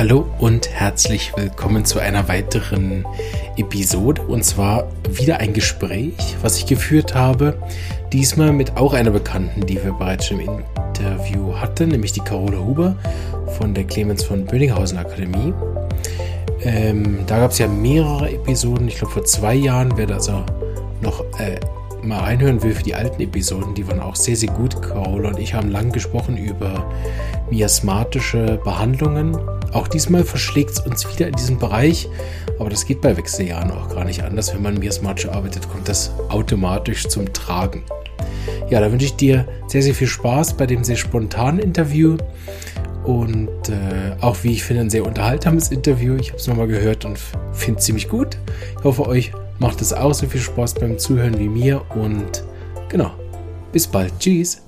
Hallo und herzlich willkommen zu einer weiteren Episode und zwar wieder ein Gespräch, was ich geführt habe, diesmal mit auch einer Bekannten, die wir bereits schon im Interview hatten, nämlich die Carola Huber von der Clemens von Bönninghausen Akademie. Ähm, da gab es ja mehrere Episoden, ich glaube vor zwei Jahren, wer da also noch äh, mal reinhören will für die alten Episoden, die waren auch sehr, sehr gut. Carola und ich haben lang gesprochen über miasmatische Behandlungen auch diesmal verschlägt es uns wieder in diesem Bereich, aber das geht bei Wechseljahren auch gar nicht anders. Wenn man miasmatisch arbeitet, kommt das automatisch zum Tragen. Ja, da wünsche ich dir sehr, sehr viel Spaß bei dem sehr spontanen Interview und äh, auch, wie ich finde, ein sehr unterhaltsames Interview. Ich habe es nochmal gehört und finde es ziemlich gut. Ich hoffe, euch macht es auch so viel Spaß beim Zuhören wie mir und genau, bis bald. Tschüss.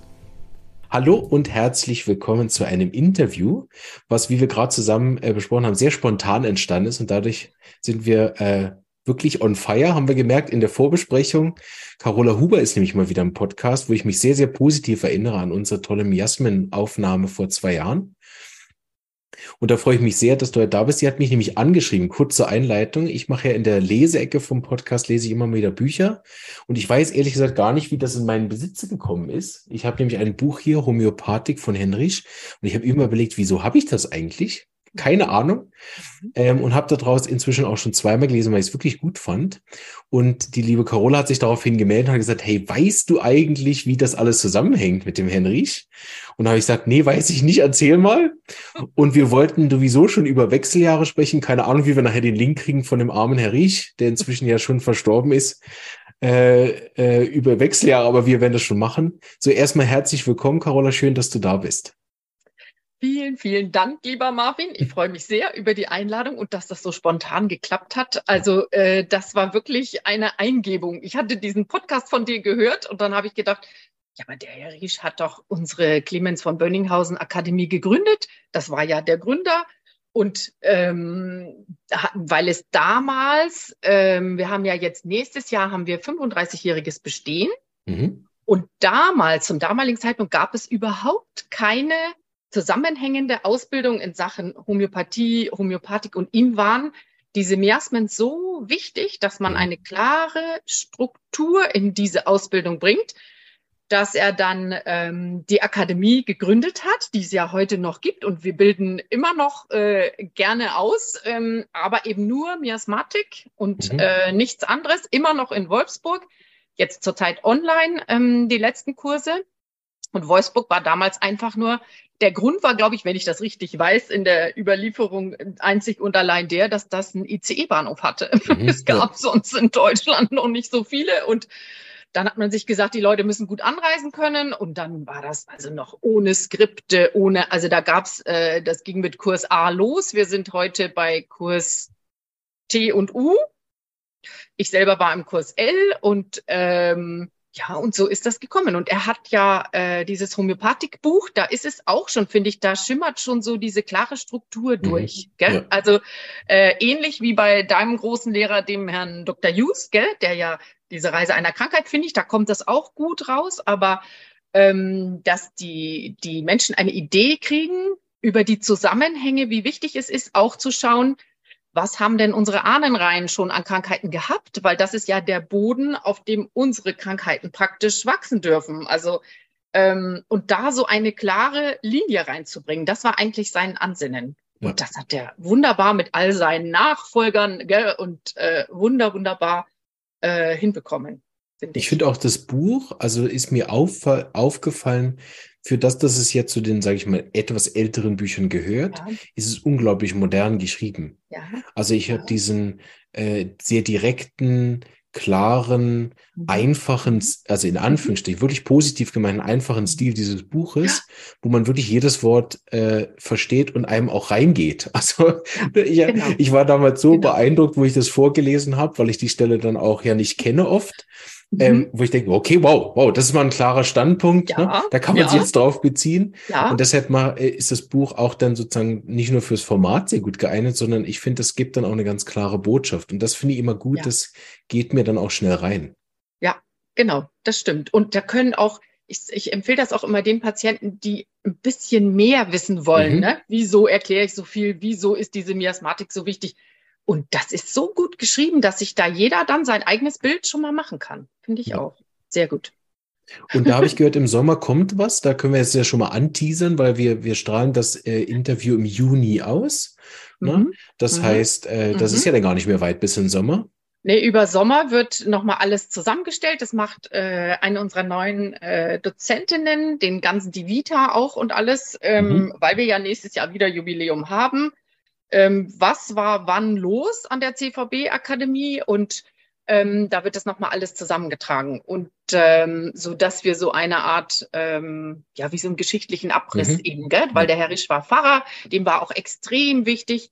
Hallo und herzlich willkommen zu einem Interview, was, wie wir gerade zusammen äh, besprochen haben, sehr spontan entstanden ist und dadurch sind wir äh, wirklich on fire, haben wir gemerkt in der Vorbesprechung. Carola Huber ist nämlich mal wieder im Podcast, wo ich mich sehr, sehr positiv erinnere an unsere tolle Miasmen-Aufnahme vor zwei Jahren. Und da freue ich mich sehr, dass du da bist. Sie hat mich nämlich angeschrieben, kurz zur Einleitung. Ich mache ja in der Leseecke vom Podcast, lese ich immer wieder Bücher. Und ich weiß ehrlich gesagt gar nicht, wie das in meinen Besitz gekommen ist. Ich habe nämlich ein Buch hier, Homöopathik von Henrich. Und ich habe immer überlegt, wieso habe ich das eigentlich? Keine Ahnung. Mhm. Ähm, und habe daraus inzwischen auch schon zweimal gelesen, weil ich es wirklich gut fand. Und die liebe Carola hat sich daraufhin gemeldet und hat gesagt, hey, weißt du eigentlich, wie das alles zusammenhängt mit dem Henrich? Und da habe ich gesagt, nee, weiß ich nicht, erzähl mal. Und wir wollten sowieso schon über Wechseljahre sprechen. Keine Ahnung, wie wir nachher den Link kriegen von dem armen Herr Riech, der inzwischen ja schon verstorben ist. Äh, äh, über Wechseljahre, aber wir werden das schon machen. So erstmal herzlich willkommen, Carola. Schön, dass du da bist. Vielen, vielen Dank, lieber Marvin. Ich freue mich sehr über die Einladung und dass das so spontan geklappt hat. Also äh, das war wirklich eine Eingebung. Ich hatte diesen Podcast von dir gehört und dann habe ich gedacht, ja, aber der Herr Riesch hat doch unsere Clemens von Bönninghausen Akademie gegründet. Das war ja der Gründer. Und ähm, weil es damals, ähm, wir haben ja jetzt nächstes Jahr haben wir 35-jähriges Bestehen. Mhm. Und damals, zum damaligen Zeitpunkt, gab es überhaupt keine zusammenhängende Ausbildung in Sachen Homöopathie, Homöopathik und ihm waren diese Miasmen so wichtig, dass man eine klare Struktur in diese Ausbildung bringt, dass er dann ähm, die Akademie gegründet hat, die es ja heute noch gibt und wir bilden immer noch äh, gerne aus, ähm, aber eben nur Miasmatik und mhm. äh, nichts anderes, immer noch in Wolfsburg, jetzt zurzeit online ähm, die letzten Kurse. Und Wolfsburg war damals einfach nur, der Grund war, glaube ich, wenn ich das richtig weiß, in der Überlieferung einzig und allein der, dass das einen ICE-Bahnhof hatte. Mhm, es gab ja. sonst in Deutschland noch nicht so viele und dann hat man sich gesagt, die Leute müssen gut anreisen können und dann war das also noch ohne Skripte, ohne, also da gab's, äh, das ging mit Kurs A los. Wir sind heute bei Kurs T und U. Ich selber war im Kurs L und ähm, ja, und so ist das gekommen. Und er hat ja äh, dieses Homöopathikbuch, da ist es auch schon, finde ich, da schimmert schon so diese klare Struktur mhm. durch. Mhm. Gell? Ja. Also äh, ähnlich wie bei deinem großen Lehrer, dem Herrn Dr. Hughes, gell? der ja diese Reise einer Krankheit, finde ich, da kommt das auch gut raus. Aber ähm, dass die, die Menschen eine Idee kriegen über die Zusammenhänge, wie wichtig es ist, auch zu schauen, was haben denn unsere Ahnenreihen schon an Krankheiten gehabt? Weil das ist ja der Boden, auf dem unsere Krankheiten praktisch wachsen dürfen. Also ähm, und da so eine klare Linie reinzubringen, das war eigentlich sein Ansinnen. Ja. Und das hat er wunderbar mit all seinen Nachfolgern gell, und äh, wunder, wunderbar äh, hinbekommen. Find ich, ich finde auch das Buch, also ist mir auf, aufgefallen, für das, dass es jetzt zu den, sage ich mal, etwas älteren Büchern gehört, ja. ist es unglaublich modern geschrieben. Ja. Also ich ja. habe diesen äh, sehr direkten, klaren, mhm. einfachen, mhm. also in Anführungsstrichen, wirklich positiv gemeinten, einfachen Stil dieses Buches, wo man wirklich jedes Wort äh, versteht und einem auch reingeht. Also ich, genau. ich war damals so genau. beeindruckt, wo ich das vorgelesen habe, weil ich die Stelle dann auch ja nicht kenne oft. Ähm, mhm. wo ich denke, okay, wow, wow, das ist mal ein klarer Standpunkt. Ja, ne? Da kann man ja. sich jetzt drauf beziehen. Ja. Und deshalb mal äh, ist das Buch auch dann sozusagen nicht nur fürs Format sehr gut geeignet, sondern ich finde, es gibt dann auch eine ganz klare Botschaft. Und das finde ich immer gut, ja. das geht mir dann auch schnell rein. Ja, genau, das stimmt. Und da können auch ich, ich empfehle das auch immer den Patienten, die ein bisschen mehr wissen wollen. Mhm. Ne? Wieso erkläre ich so viel? Wieso ist diese Miasmatik so wichtig? Und das ist so gut geschrieben, dass sich da jeder dann sein eigenes Bild schon mal machen kann. Finde ich ja. auch. Sehr gut. Und da habe ich gehört, im Sommer kommt was. Da können wir jetzt ja schon mal anteasern, weil wir, wir strahlen das äh, Interview im Juni aus. Ne? Mhm. Das mhm. heißt, äh, das mhm. ist ja dann gar nicht mehr weit bis im Sommer. Nee, über Sommer wird nochmal alles zusammengestellt. Das macht äh, eine unserer neuen äh, Dozentinnen, den ganzen die Vita auch und alles, ähm, mhm. weil wir ja nächstes Jahr wieder Jubiläum haben. Ähm, was war wann los an der CVB-Akademie? Und ähm, da wird das nochmal alles zusammengetragen. Und ähm, so dass wir so eine Art, ähm, ja, wie so einen geschichtlichen Abriss mhm. eben, gell? weil der Herr Risch war Pfarrer, dem war auch extrem wichtig,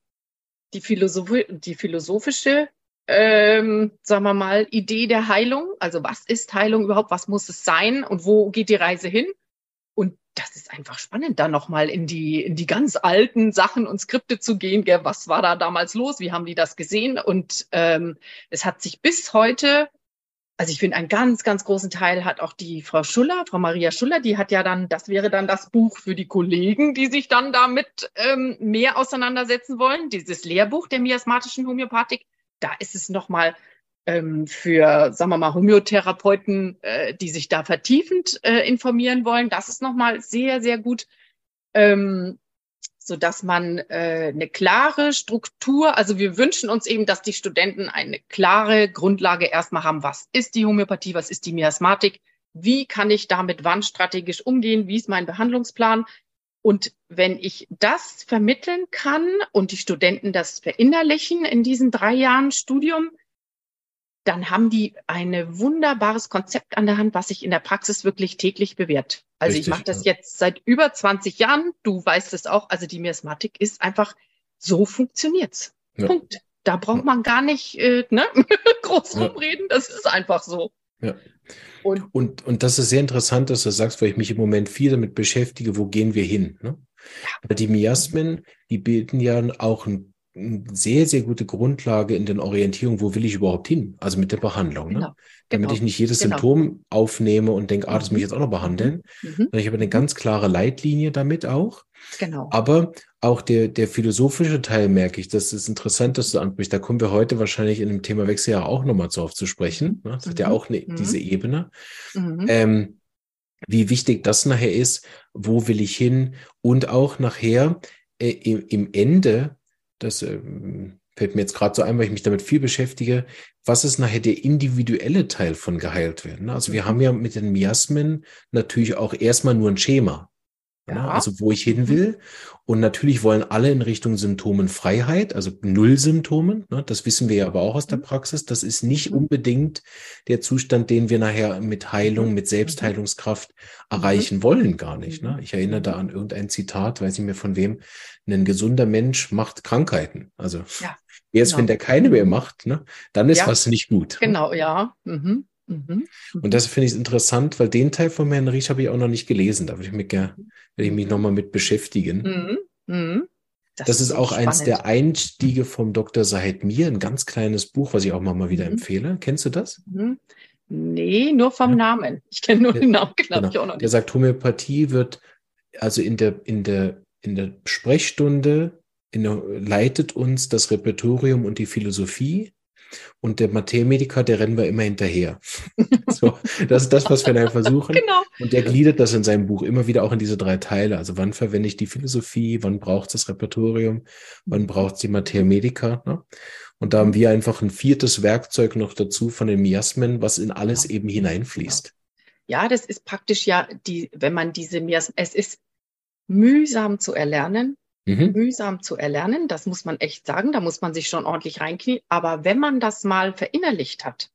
die, Philosoph die philosophische ähm, sagen wir mal, Idee der Heilung. Also was ist Heilung überhaupt? Was muss es sein? Und wo geht die Reise hin? Das ist einfach spannend, da nochmal in die, in die ganz alten Sachen und Skripte zu gehen. Gell? Was war da damals los? Wie haben die das gesehen? Und ähm, es hat sich bis heute, also ich finde, einen ganz, ganz großen Teil hat auch die Frau Schuller, Frau Maria Schuller, die hat ja dann, das wäre dann das Buch für die Kollegen, die sich dann damit ähm, mehr auseinandersetzen wollen, dieses Lehrbuch der miasmatischen Homöopathik da ist es nochmal ähm, für, sagen wir mal, Homöotherapeuten, äh, die sich da vertiefend äh, informieren wollen. Das ist nochmal sehr, sehr gut, ähm, so dass man äh, eine klare Struktur, also wir wünschen uns eben, dass die Studenten eine klare Grundlage erstmal haben. Was ist die Homöopathie? Was ist die Miasmatik? Wie kann ich damit wann strategisch umgehen? Wie ist mein Behandlungsplan? Und wenn ich das vermitteln kann und die Studenten das verinnerlichen in diesen drei Jahren Studium, dann haben die ein wunderbares Konzept an der Hand, was sich in der Praxis wirklich täglich bewährt. Also Richtig, ich mache das ja. jetzt seit über 20 Jahren. Du weißt es auch. Also die Miasmatik ist einfach, so funktioniert's. Ja. Punkt. Da braucht man gar nicht äh, ne? groß rumreden. Das ist einfach so. Ja. Und, und, und das ist sehr interessant, dass du sagst, weil ich mich im Moment viel damit beschäftige, wo gehen wir hin? Ne? Die Miasmen, die bilden ja auch ein, sehr, sehr gute Grundlage in den Orientierungen, wo will ich überhaupt hin? Also mit der Behandlung. Ne? Genau. Ne? Damit genau. ich nicht jedes genau. Symptom aufnehme und denke, ah, das muss ich jetzt auch noch behandeln. Mhm. Ich habe eine mhm. ganz klare Leitlinie damit auch. Genau. Aber auch der, der philosophische Teil merke ich, das ist interessant, dass du ansprichst. Da kommen wir heute wahrscheinlich in dem Thema Wechseljahre auch nochmal drauf zu sprechen. Ne? Das mhm. hat ja mhm. auch eine, mhm. diese Ebene. Mhm. Ähm, wie wichtig das nachher ist, wo will ich hin und auch nachher äh, im, im Ende, das ähm, fällt mir jetzt gerade so ein, weil ich mich damit viel beschäftige, was ist nachher der individuelle Teil von geheilt werden? Also wir haben ja mit den Miasmen natürlich auch erstmal nur ein Schema. Ja. Also wo ich hin will. Und natürlich wollen alle in Richtung Symptomenfreiheit, also Null-Symptomen. Ne? Das wissen wir ja aber auch aus der mhm. Praxis. Das ist nicht mhm. unbedingt der Zustand, den wir nachher mit Heilung, mhm. mit Selbstheilungskraft erreichen wollen, gar nicht. Ne? Ich erinnere da an irgendein Zitat, weiß ich mir von wem, ein gesunder Mensch macht Krankheiten. Also ja, erst genau. wenn der keine mehr macht, ne, dann ist ja, was nicht gut. Genau, ja. Mhm. Mhm. Und das finde ich interessant, weil den Teil von Herrn Riesch habe ich auch noch nicht gelesen. Da würde ich mich, gerne, ich mich nochmal mit beschäftigen. Mhm. Mhm. Das, das, ist, auch spannend. eins der Einstiege vom Dr. Sahed Mir, ein ganz kleines Buch, was ich auch mal, mal wieder mhm. empfehle. Kennst du das? Mhm. Nee, nur vom ja. Namen. Ich kenne nur den Namen, glaube genau. ich auch noch nicht. Der sagt, Homöopathie wird also in der, in der, in der Sprechstunde in der, leitet uns das Repertorium und die Philosophie und der Mathematiker, der rennen wir immer hinterher. so, das ist das, was wir da versuchen. Genau. Und der gliedert das in seinem Buch immer wieder auch in diese drei Teile. Also wann verwende ich die Philosophie, wann braucht es das Repertorium, wann braucht es die Mathematiker. Ne? Und da haben wir einfach ein viertes Werkzeug noch dazu von den Miasmen, was in alles eben hineinfließt. Ja, das ist praktisch ja die, wenn man diese Miasmen, es ist mühsam zu erlernen, mhm. mühsam zu erlernen. Das muss man echt sagen. Da muss man sich schon ordentlich reinknien. Aber wenn man das mal verinnerlicht hat,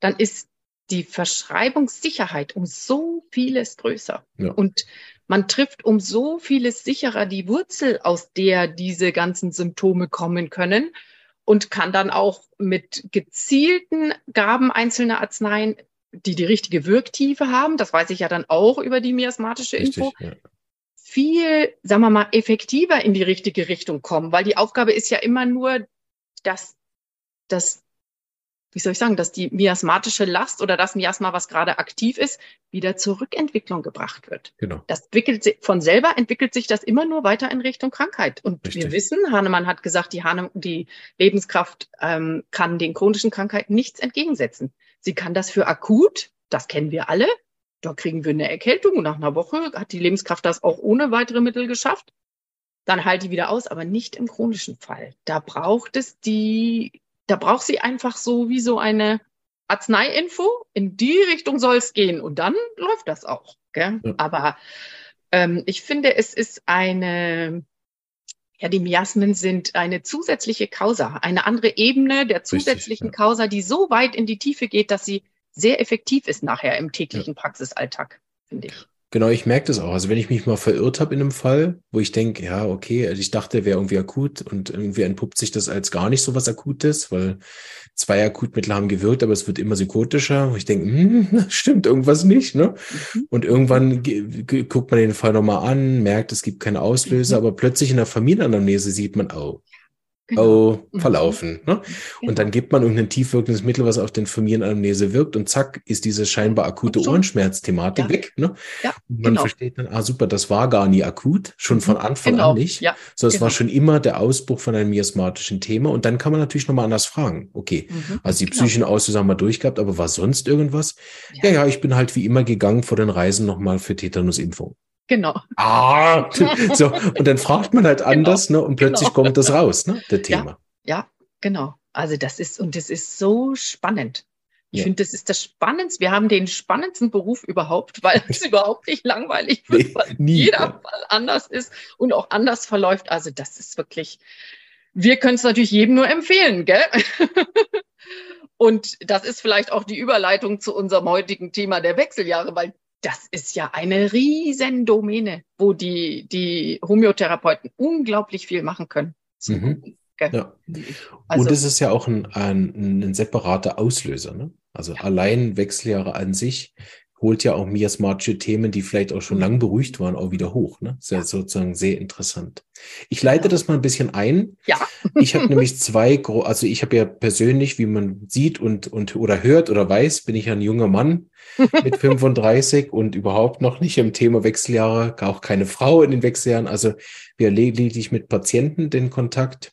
dann ist die Verschreibungssicherheit um so vieles größer. Ja. Und man trifft um so vieles sicherer die Wurzel, aus der diese ganzen Symptome kommen können und kann dann auch mit gezielten Gaben einzelner Arzneien, die die richtige Wirktiefe haben, das weiß ich ja dann auch über die miasmatische Richtig, Info, ja viel, sagen wir mal, effektiver in die richtige Richtung kommen, weil die Aufgabe ist ja immer nur, dass, dass wie soll ich sagen, dass die miasmatische Last oder das Miasma, was gerade aktiv ist, wieder zur Rückentwicklung gebracht wird. Genau. Das entwickelt sich, von selber entwickelt sich das immer nur weiter in Richtung Krankheit. Und Richtig. wir wissen, Hahnemann hat gesagt, die, Hahne, die Lebenskraft ähm, kann den chronischen Krankheiten nichts entgegensetzen. Sie kann das für akut, das kennen wir alle. Da kriegen wir eine Erkältung und nach einer Woche hat die Lebenskraft das auch ohne weitere Mittel geschafft. Dann halt die wieder aus, aber nicht im chronischen Fall. Da braucht es die da braucht sie einfach so wie so eine Arzneiinfo. In die Richtung soll es gehen und dann läuft das auch. Gell? Ja. Aber ähm, ich finde, es ist eine, ja, die Miasmen sind eine zusätzliche Causa, eine andere Ebene der zusätzlichen Richtig, ja. Causa, die so weit in die Tiefe geht, dass sie sehr effektiv ist nachher im täglichen ja. Praxisalltag, finde ich. Genau, ich merke das auch. Also wenn ich mich mal verirrt habe in einem Fall, wo ich denke, ja, okay, also ich dachte, wäre irgendwie akut und irgendwie entpuppt sich das als gar nicht so was Akutes, weil zwei Akutmittel haben gewirkt, aber es wird immer psychotischer. Und ich denke, hm, stimmt irgendwas nicht, ne? Mhm. Und irgendwann guckt man den Fall nochmal an, merkt, es gibt keine Auslöser, mhm. aber plötzlich in der Familienanamnese sieht man, oh, Genau. Oh, mhm. verlaufen. Ne? Genau. Und dann gibt man irgendein tiefwirkendes Mittel, was auf den Familienanamnese wirkt und zack, ist diese scheinbar akute Ohrenschmerzthematik ja. weg. Ne? Ja, und man genau. versteht dann, ah super, das war gar nie akut, schon von mhm. Anfang genau. an nicht. Ja, so, es war genau. schon immer der Ausbruch von einem miasmatischen Thema. Und dann kann man natürlich nochmal anders fragen. Okay, mhm. also die genau. psychischen Auslöser haben wir durchgehabt, aber war sonst irgendwas? Ja. ja, ja, ich bin halt wie immer gegangen vor den Reisen nochmal für Tetanusimpfung. Genau. Ah, so, und dann fragt man halt genau. anders, ne? Und plötzlich genau. kommt das raus, ne? Der Thema. Ja, ja, genau. Also das ist, und das ist so spannend. Ich ja. finde, das ist das Spannendste. Wir haben den spannendsten Beruf überhaupt, weil es überhaupt nicht langweilig wird, nee, weil nie, jeder ja. Fall anders ist und auch anders verläuft. Also das ist wirklich, wir können es natürlich jedem nur empfehlen, gell? und das ist vielleicht auch die Überleitung zu unserem heutigen Thema der Wechseljahre, weil das ist ja eine riesen Domäne, wo die, die Homöotherapeuten unglaublich viel machen können. Mhm. Ja. Also, und es ist ja auch ein, ein, ein separater Auslöser. Ne? Also ja. allein Wechseljahre an sich holt ja auch miasmatische Themen, die vielleicht auch schon lang beruhigt waren, auch wieder hoch. Ne? Das ist ja sozusagen sehr interessant. Ich leite das mal ein bisschen ein. Ja. ich habe nämlich zwei, also ich habe ja persönlich, wie man sieht und, und oder hört oder weiß, bin ich ein junger Mann mit 35 und überhaupt noch nicht im Thema Wechseljahre, auch keine Frau in den Wechseljahren. Also wir lediglich mit Patienten den Kontakt.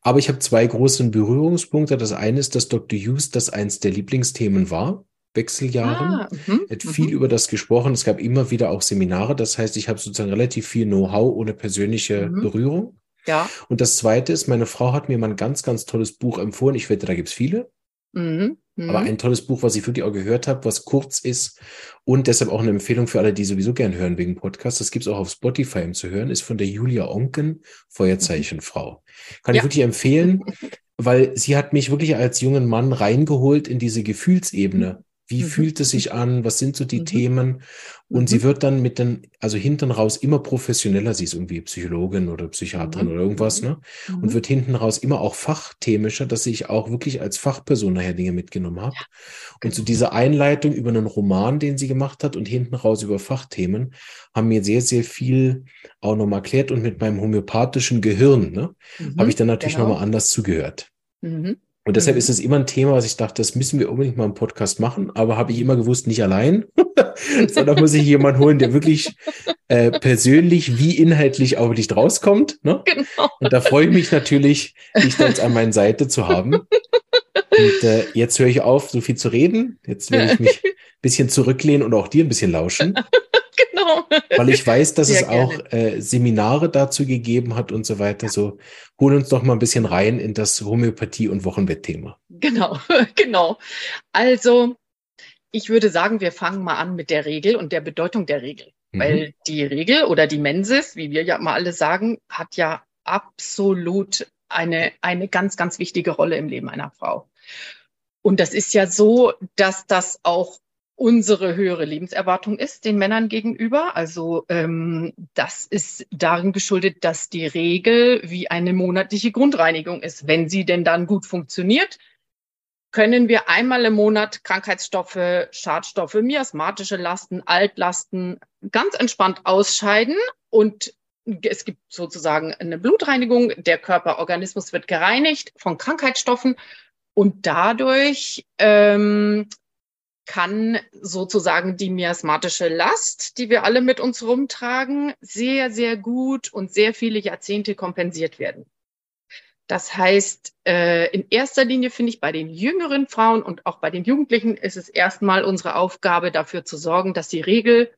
Aber ich habe zwei große Berührungspunkte. Das eine ist, dass Dr. Hughes das eins der Lieblingsthemen war. Wechseljahren. Ah, mh, hat viel mh. über das gesprochen. Es gab immer wieder auch Seminare. Das heißt, ich habe sozusagen relativ viel Know-how ohne persönliche mhm. Berührung. Ja. Und das Zweite ist, meine Frau hat mir mal ein ganz, ganz tolles Buch empfohlen. Ich wette, da gibt's viele. Mhm. Aber mhm. ein tolles Buch, was ich wirklich auch gehört habe, was kurz ist und deshalb auch eine Empfehlung für alle, die sowieso gern hören wegen Podcast. Das gibt's auch auf Spotify zu hören, ist von der Julia Onken, Feuerzeichenfrau. Kann ja. ich wirklich empfehlen, weil sie hat mich wirklich als jungen Mann reingeholt in diese Gefühlsebene wie mhm. fühlt es sich an? Was sind so die mhm. Themen? Und mhm. sie wird dann mit den, also hinten raus immer professioneller. Sie ist irgendwie Psychologin oder Psychiaterin oder irgendwas, ne? Und mhm. wird hinten raus immer auch fachthemischer, dass ich auch wirklich als Fachperson nachher Dinge mitgenommen habe. Ja. Und so genau. diese Einleitung über einen Roman, den sie gemacht hat und hinten raus über Fachthemen, haben mir sehr, sehr viel auch nochmal erklärt. Und mit meinem homöopathischen Gehirn, ne, mhm. habe ich dann natürlich genau. nochmal anders zugehört. Mhm. Und deshalb mhm. ist es immer ein Thema, was ich dachte, das müssen wir unbedingt mal im Podcast machen, aber habe ich immer gewusst, nicht allein, sondern muss ich jemanden holen, der wirklich äh, persönlich wie inhaltlich auch wirklich rauskommt. Ne? Genau. Und da freue ich mich natürlich, dich da jetzt an meiner Seite zu haben. Und äh, jetzt höre ich auf, so viel zu reden. Jetzt werde ich mich bisschen zurücklehnen und auch dir ein bisschen lauschen. genau. Weil ich weiß, dass Sehr es gerne. auch äh, Seminare dazu gegeben hat und so weiter. So, hol uns doch mal ein bisschen rein in das Homöopathie- und Wochenbettthema. Genau, genau. Also, ich würde sagen, wir fangen mal an mit der Regel und der Bedeutung der Regel. Mhm. Weil die Regel oder die Mensis, wie wir ja mal alle sagen, hat ja absolut eine, eine ganz, ganz wichtige Rolle im Leben einer Frau. Und das ist ja so, dass das auch unsere höhere Lebenserwartung ist den Männern gegenüber. Also ähm, das ist darin geschuldet, dass die Regel wie eine monatliche Grundreinigung ist. Wenn sie denn dann gut funktioniert, können wir einmal im Monat Krankheitsstoffe, Schadstoffe, miasmatische Lasten, Altlasten ganz entspannt ausscheiden und es gibt sozusagen eine Blutreinigung. Der Körperorganismus wird gereinigt von Krankheitsstoffen Und dadurch ähm, kann sozusagen die miasmatische Last, die wir alle mit uns rumtragen, sehr, sehr gut und sehr viele Jahrzehnte kompensiert werden. Das heißt, äh, in erster Linie finde ich bei den jüngeren Frauen und auch bei den Jugendlichen ist es erstmal unsere Aufgabe, dafür zu sorgen, dass die Regel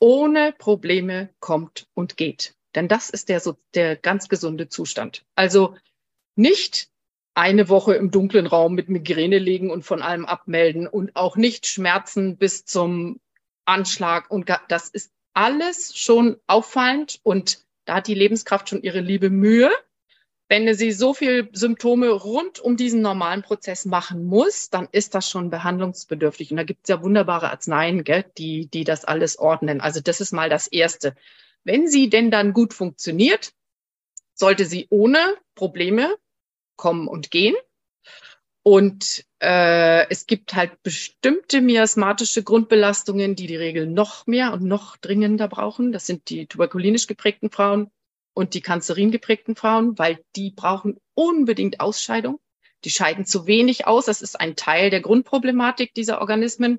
ohne Probleme kommt und geht. Denn das ist der, der ganz gesunde Zustand. Also nicht eine Woche im dunklen Raum mit Migräne liegen und von allem abmelden und auch nicht Schmerzen bis zum Anschlag. Und das ist alles schon auffallend und da hat die Lebenskraft schon ihre liebe Mühe. Wenn sie so viel Symptome rund um diesen normalen Prozess machen muss, dann ist das schon behandlungsbedürftig. Und da gibt es ja wunderbare Arzneien, gell, die, die das alles ordnen. Also das ist mal das Erste. Wenn sie denn dann gut funktioniert, sollte sie ohne Probleme kommen und gehen. Und äh, es gibt halt bestimmte miasmatische Grundbelastungen, die die Regel noch mehr und noch dringender brauchen. Das sind die tuberkulinisch geprägten Frauen und die kanzerin geprägten Frauen, weil die brauchen unbedingt Ausscheidung. Die scheiden zu wenig aus. Das ist ein Teil der Grundproblematik dieser Organismen.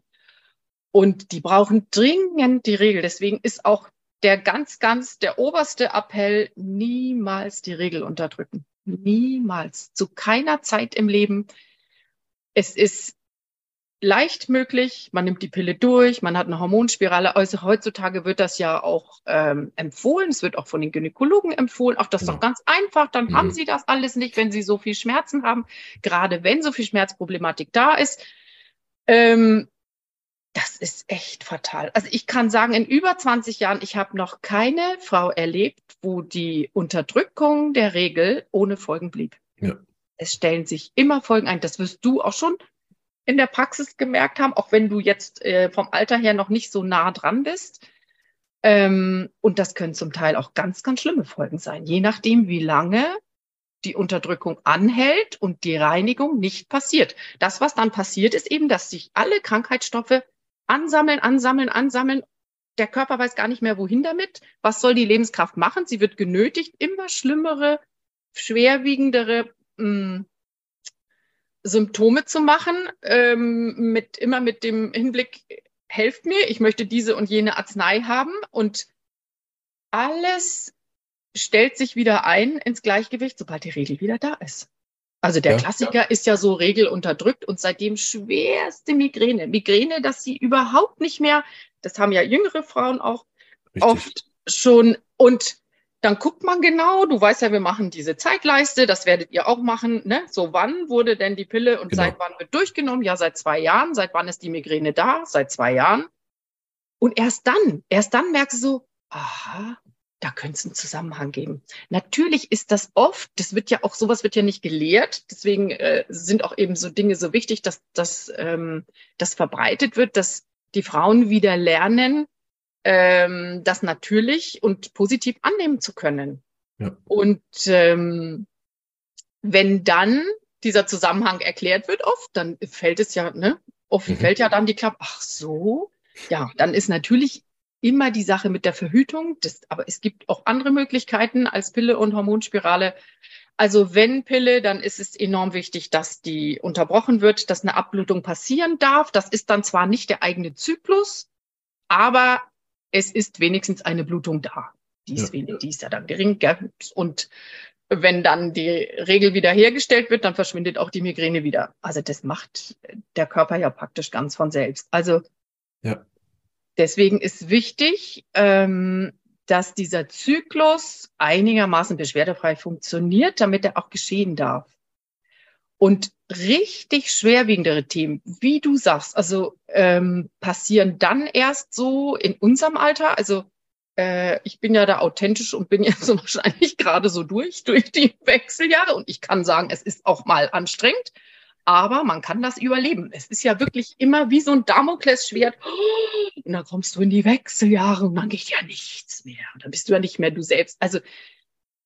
Und die brauchen dringend die Regel. Deswegen ist auch der ganz, ganz, der oberste Appell, niemals die Regel unterdrücken. Niemals. Zu keiner Zeit im Leben. Es ist leicht möglich. Man nimmt die Pille durch, man hat eine Hormonspirale. Also heutzutage wird das ja auch ähm, empfohlen. Es wird auch von den Gynäkologen empfohlen. Auch das ist doch genau. ganz einfach. Dann mhm. haben sie das alles nicht, wenn sie so viel Schmerzen haben. Gerade wenn so viel Schmerzproblematik da ist. Ähm, das ist echt fatal. Also ich kann sagen, in über 20 Jahren, ich habe noch keine Frau erlebt, wo die Unterdrückung der Regel ohne Folgen blieb. Ja. Es stellen sich immer Folgen ein. Das wirst du auch schon in der Praxis gemerkt haben, auch wenn du jetzt äh, vom Alter her noch nicht so nah dran bist. Ähm, und das können zum Teil auch ganz, ganz schlimme Folgen sein, je nachdem, wie lange die Unterdrückung anhält und die Reinigung nicht passiert. Das, was dann passiert, ist eben, dass sich alle Krankheitsstoffe ansammeln, ansammeln, ansammeln. Der Körper weiß gar nicht mehr, wohin damit. Was soll die Lebenskraft machen? Sie wird genötigt, immer schlimmere, schwerwiegendere mh, hm, Symptome zu machen, ähm, mit, immer mit dem Hinblick, helft mir, ich möchte diese und jene Arznei haben und alles stellt sich wieder ein ins Gleichgewicht, sobald die Regel wieder da ist. Also der ja, Klassiker ja. ist ja so regelunterdrückt und seitdem schwerste Migräne. Migräne, dass sie überhaupt nicht mehr, das haben ja jüngere Frauen auch Richtig. oft schon. Und dann guckt man genau, du weißt ja, wir machen diese Zeitleiste, das werdet ihr auch machen. Ne? So, wann wurde denn die Pille und genau. seit wann wird durchgenommen? Ja, seit zwei Jahren. Seit wann ist die Migräne da? Seit zwei Jahren. Und erst dann, erst dann merkst du so, aha, da könnte es einen Zusammenhang geben. Natürlich ist das oft, das wird ja auch, sowas wird ja nicht gelehrt, deswegen äh, sind auch eben so Dinge so wichtig, dass, dass ähm, das verbreitet wird, dass die Frauen wieder lernen, ähm, das natürlich und positiv annehmen zu können. Ja. Und ähm, wenn dann dieser Zusammenhang erklärt wird oft, dann fällt es ja, ne, oft mhm. fällt ja dann die Klappe, ach so, ja, dann ist natürlich immer die Sache mit der Verhütung. Das, aber es gibt auch andere Möglichkeiten als Pille und Hormonspirale. Also wenn Pille, dann ist es enorm wichtig, dass die unterbrochen wird, dass eine Abblutung passieren darf. Das ist dann zwar nicht der eigene Zyklus, aber es ist wenigstens eine Blutung da. Die ist, ja. wenig, die ist ja dann gering. Gell? Und wenn dann die Regel wieder hergestellt wird, dann verschwindet auch die Migräne wieder. Also das macht der Körper ja praktisch ganz von selbst. Also ja. Deswegen ist wichtig, ähm, dass dieser Zyklus einigermaßen beschwerdefrei funktioniert, damit er auch geschehen darf. Und richtig schwerwiegendere Themen, wie du sagst, also ähm, passieren dann erst so in unserem Alter. Also äh, ich bin ja da authentisch und bin jetzt so wahrscheinlich gerade so durch, durch die Wechseljahre. Und ich kann sagen, es ist auch mal anstrengend aber man kann das überleben. Es ist ja wirklich immer wie so ein Damoklesschwert. Und dann kommst du in die Wechseljahre und dann geht ja nichts mehr. Und dann bist du ja nicht mehr du selbst. Also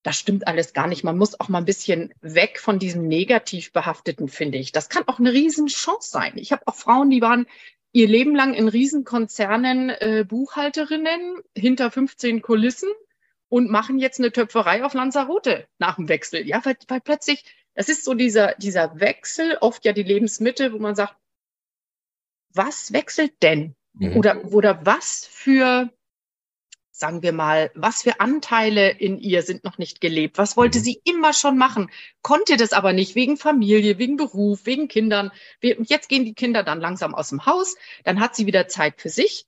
das stimmt alles gar nicht. Man muss auch mal ein bisschen weg von diesem negativ behafteten, finde ich. Das kann auch eine Riesenchance sein. Ich habe auch Frauen, die waren ihr Leben lang in Riesenkonzernen äh, Buchhalterinnen hinter 15 Kulissen und machen jetzt eine Töpferei auf Lanzarote nach dem Wechsel. Ja, weil, weil plötzlich Das ist so dieser, dieser Wechsel, oft ja die Lebensmitte, wo man sagt, was wechselt denn? Mhm. Oder, oder was für, sagen wir mal, was für Anteile in ihr sind noch nicht gelebt? Was wollte mhm. sie immer schon machen, konnte das aber nicht wegen Familie, wegen Beruf, wegen Kindern. Und jetzt gehen die Kinder dann langsam aus dem Haus, dann hat sie wieder Zeit für sich.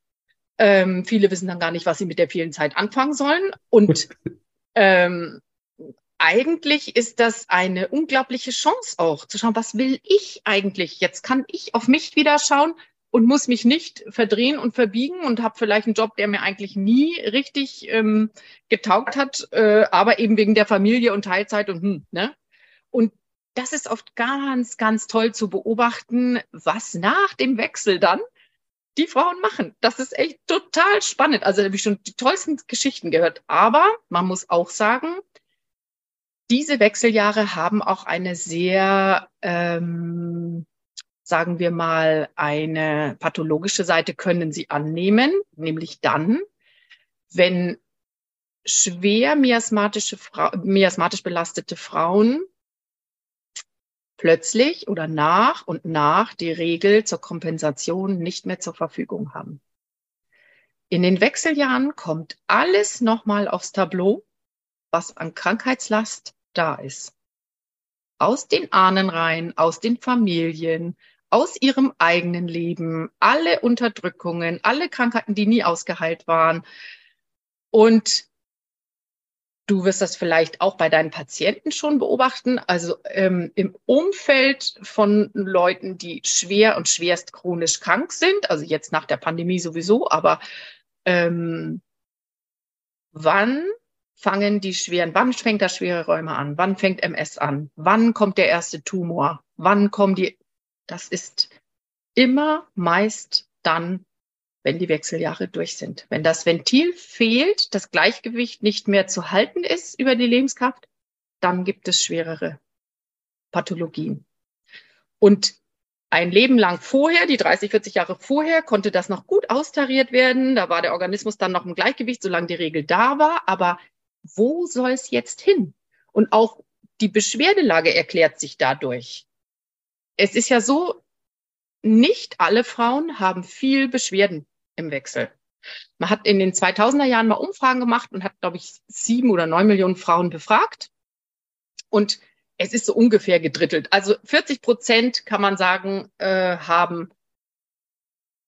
Ähm, viele wissen dann gar nicht, was sie mit der vielen Zeit anfangen sollen. Und ähm, eigentlich ist das eine unglaubliche Chance auch zu schauen, was will ich eigentlich? Jetzt kann ich auf mich wieder schauen und muss mich nicht verdrehen und verbiegen und habe vielleicht einen Job, der mir eigentlich nie richtig ähm, getaugt hat, äh, aber eben wegen der Familie und Teilzeit und hm, ne? Und das ist oft ganz, ganz toll zu beobachten, was nach dem Wechsel dann die Frauen machen. Das ist echt total spannend. Also habe ich schon die tollsten Geschichten gehört. Aber man muss auch sagen, diese Wechseljahre haben auch eine sehr ähm, sagen wir mal, eine pathologische Seite können Sie annehmen, nämlich dann, wenn schwer miasmatische miasmatisch belastete Frauen plötzlich oder nach und nach die Regel zur Kompensation nicht mehr zur Verfügung haben. In den Wechseljahren kommt alles nochmal aufs Tableau, was an Krankheitslast da ist. Aus den Ahnenreihen, aus den Familien, aus ihrem eigenen Leben, alle Unterdrückungen, alle Krankheiten, die nie ausgeheilt waren. Und du wirst das vielleicht auch bei deinen Patienten schon beobachten. Also ähm, im Umfeld von Leuten, die schwer und schwerst chronisch krank sind, also jetzt nach der Pandemie sowieso, aber ähm, wann fangen die schweren, wann fängt das schwere Räume an? Wann fängt MS an? Wann kommt der erste Tumor? Wann kommen die das ist immer meist dann, wenn die Wechseljahre durch sind. Wenn das Ventil fehlt, das Gleichgewicht nicht mehr zu halten ist über die Lebenskraft, dann gibt es schwerere Pathologien. Und ein Leben lang vorher, die 30, 40 Jahre vorher, konnte das noch gut austariert werden. Da war der Organismus dann noch im Gleichgewicht, solange die Regel da war. Aber wo soll es jetzt hin? Und auch die Beschwerdelage erklärt sich dadurch es ist ja so, nicht alle Frauen haben viel Beschwerden im Wechsel. Man hat in den 2000er Jahren mal Umfragen gemacht und hat, glaube ich, sieben oder neun Millionen Frauen befragt. Und es ist so ungefähr gedrittelt. Also 40 Prozent kann man sagen, äh, haben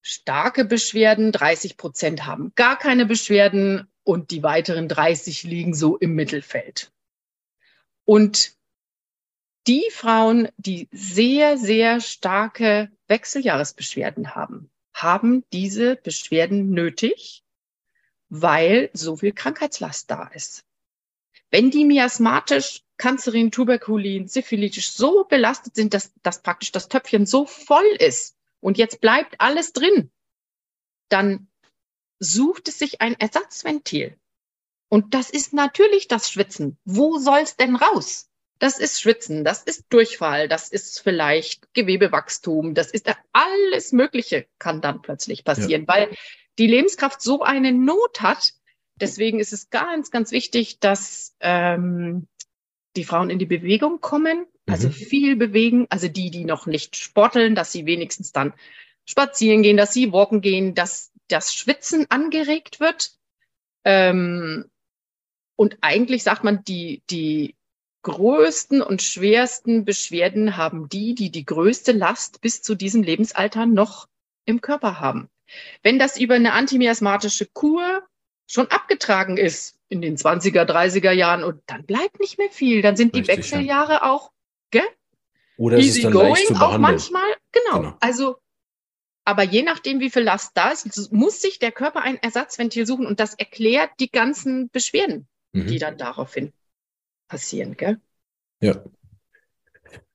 starke Beschwerden, 30 Prozent haben gar keine Beschwerden und die weiteren 30 liegen so im Mittelfeld. Und die Frauen, die sehr, sehr starke Wechseljahresbeschwerden haben, haben diese Beschwerden nötig, weil so viel Krankheitslast da ist. Wenn die miasmatisch, Kanzerin, Tuberkulin, syphilitisch so belastet sind, dass, dass praktisch das Töpfchen so voll ist und jetzt bleibt alles drin, dann sucht es sich ein Ersatzventil. Und das ist natürlich das Schwitzen. Wo soll's denn raus? Das ist Schwitzen, das ist Durchfall, das ist vielleicht Gewebewachstum, das ist alles Mögliche kann dann plötzlich passieren, ja. weil die Lebenskraft so eine Not hat. Deswegen ist es ganz, ganz wichtig, dass ähm, die Frauen in die Bewegung kommen, also mhm. viel bewegen, also die, die noch nicht sporteln, dass sie wenigstens dann spazieren gehen, dass sie walken gehen, dass das Schwitzen angeregt wird. Ähm, und eigentlich sagt man, die, die größten und schwersten Beschwerden haben die, die die größte Last bis zu diesem Lebensalter noch im Körper haben. Wenn das über eine antimiasmatische Kur schon abgetragen ist in den 20er, 30er Jahren und dann bleibt nicht mehr viel, dann sind Richtig, die Wechseljahre ja. auch, gell? Oder Easy ist es dann going leicht zu auch manchmal, genau. genau. Also, aber je nachdem, wie viel Last da ist, muss sich der Körper ein Ersatzventil suchen und das erklärt die ganzen Beschwerden, mhm. die dann daraufhin passieren, gell? Ja.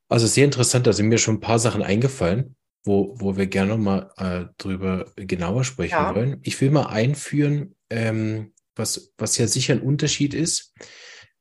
Also sehr interessant, da sind mir schon ein paar Sachen eingefallen, wo, wo wir gerne mal äh, drüber genauer sprechen ja. wollen. Ich will mal einführen, ähm, was, was ja sicher ein Unterschied ist,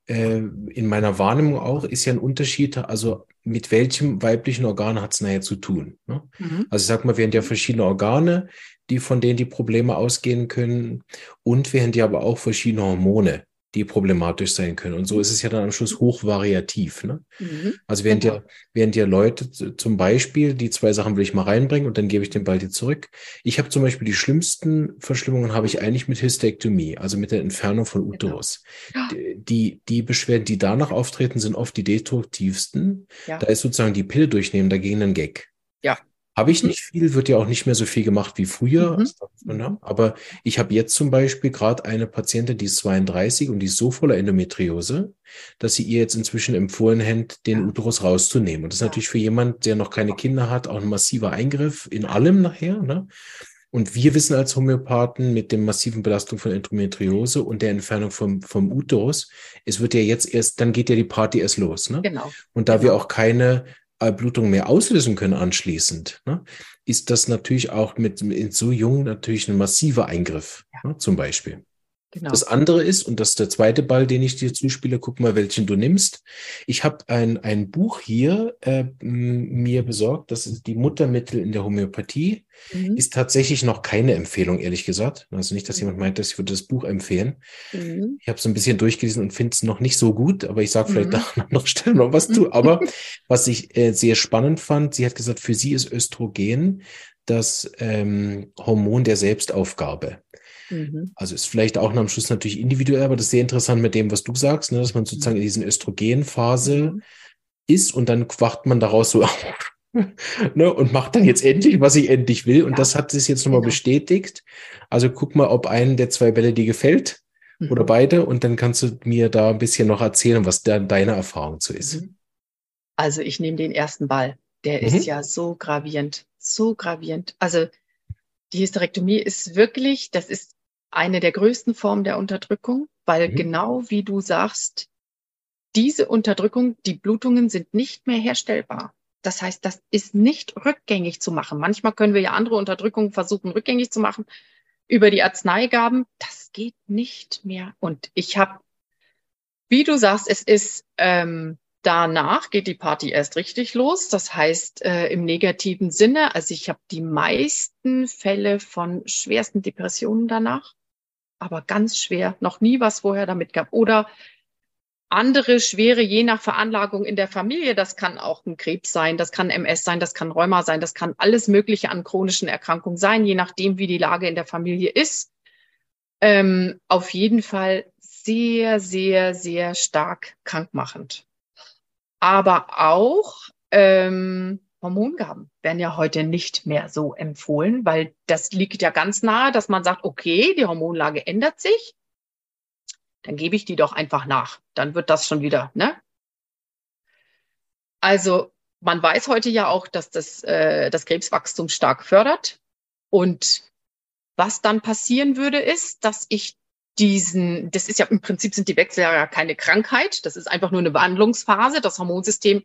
äh, in meiner Wahrnehmung auch, ist ja ein Unterschied, also mit welchem weiblichen Organ hat es nachher zu tun. Ne? Mhm. Also ich sag mal, wir haben ja verschiedene Organe, die von denen die Probleme ausgehen können und wir haben ja aber auch verschiedene Hormone die problematisch sein können. Und so ist es ja dann am Schluss hochvariativ. Ne? Mhm. Also während, genau. ja, während ja Leute zum Beispiel, die zwei Sachen will ich mal reinbringen und dann gebe ich den Ball dir zurück. Ich habe zum Beispiel die schlimmsten Verschlimmungen habe ich eigentlich mit Hysterektomie, also mit der Entfernung von genau. Uterus. Genau. Die, die Beschwerden, die danach auftreten, sind oft die destruktivsten. Ja. Da ist sozusagen die Pille durchnehmen dagegen ein Gag. Ja. Habe ich mhm. nicht viel, wird ja auch nicht mehr so viel gemacht wie früher. Mhm. Aber ich habe jetzt zum Beispiel gerade eine Patientin, die ist 32 und die ist so voller Endometriose, dass sie ihr jetzt inzwischen empfohlen hat, den Uterus rauszunehmen. Und das ist natürlich für jemand, der noch keine Kinder hat, auch ein massiver Eingriff in allem nachher. Ne? Und wir wissen als Homöopathen mit dem massiven Belastung von Endometriose und der Entfernung vom, vom Uterus, es wird ja jetzt erst, dann geht ja die Party erst los. Ne? Genau. Und da genau. wir auch keine Blutung mehr auslösen können anschließend, ne, ist das natürlich auch mit, mit so jung natürlich ein massiver Eingriff, ja. ne, zum Beispiel. Genau. Das andere ist, und das ist der zweite Ball, den ich dir zuspiele, guck mal, welchen du nimmst. Ich habe ein, ein Buch hier äh, mir besorgt, das ist die Muttermittel in der Homöopathie. Mhm. Ist tatsächlich noch keine Empfehlung, ehrlich gesagt. Also nicht, dass mhm. jemand meint, dass ich würde das Buch empfehlen. Mhm. Ich habe es ein bisschen durchgelesen und finde es noch nicht so gut, aber ich sage vielleicht mhm. an anderer Stelle noch was zu. Aber was ich äh, sehr spannend fand, sie hat gesagt, für sie ist Östrogen das ähm, Hormon der Selbstaufgabe. Mhm. Also ist vielleicht auch am Schluss natürlich individuell, aber das ist sehr interessant mit dem, was du sagst, ne, dass man sozusagen in diesen Östrogenphase mhm. ist und dann wacht man daraus so auf. ne, und macht dann jetzt endlich, was ich endlich will. Und ja. das hat sich jetzt nochmal genau. bestätigt. Also guck mal, ob einen der zwei Bälle dir gefällt mhm. oder beide. Und dann kannst du mir da ein bisschen noch erzählen, was da deine Erfahrung zu ist. Mhm. Also ich nehme den ersten Ball. Der ist mhm. ja so gravierend, so gravierend. Also die Hysterektomie ist wirklich, das ist eine der größten Formen der Unterdrückung, weil mhm. genau wie du sagst, diese Unterdrückung, die Blutungen sind nicht mehr herstellbar. Das heißt, das ist nicht rückgängig zu machen. Manchmal können wir ja andere Unterdrückungen versuchen rückgängig zu machen über die Arzneigaben. Das geht nicht mehr. Und ich habe, wie du sagst, es ist ähm, danach geht die Party erst richtig los. Das heißt äh, im negativen Sinne. Also ich habe die meisten Fälle von schwersten Depressionen danach aber ganz schwer, noch nie was vorher damit gab. Oder andere schwere, je nach Veranlagung in der Familie, das kann auch ein Krebs sein, das kann MS sein, das kann Rheuma sein, das kann alles Mögliche an chronischen Erkrankungen sein, je nachdem, wie die Lage in der Familie ist. Ähm, auf jeden Fall sehr, sehr, sehr stark krankmachend. Aber auch ähm, Hormongaben werden ja heute nicht mehr so empfohlen, weil das liegt ja ganz nahe, dass man sagt, okay, die Hormonlage ändert sich, dann gebe ich die doch einfach nach. Dann wird das schon wieder, ne? Also man weiß heute ja auch, dass das, äh, das Krebswachstum stark fördert. Und was dann passieren würde, ist, dass ich diesen, das ist ja im Prinzip sind die Wechseljahre ja keine Krankheit, das ist einfach nur eine Wandlungsphase. Das Hormonsystem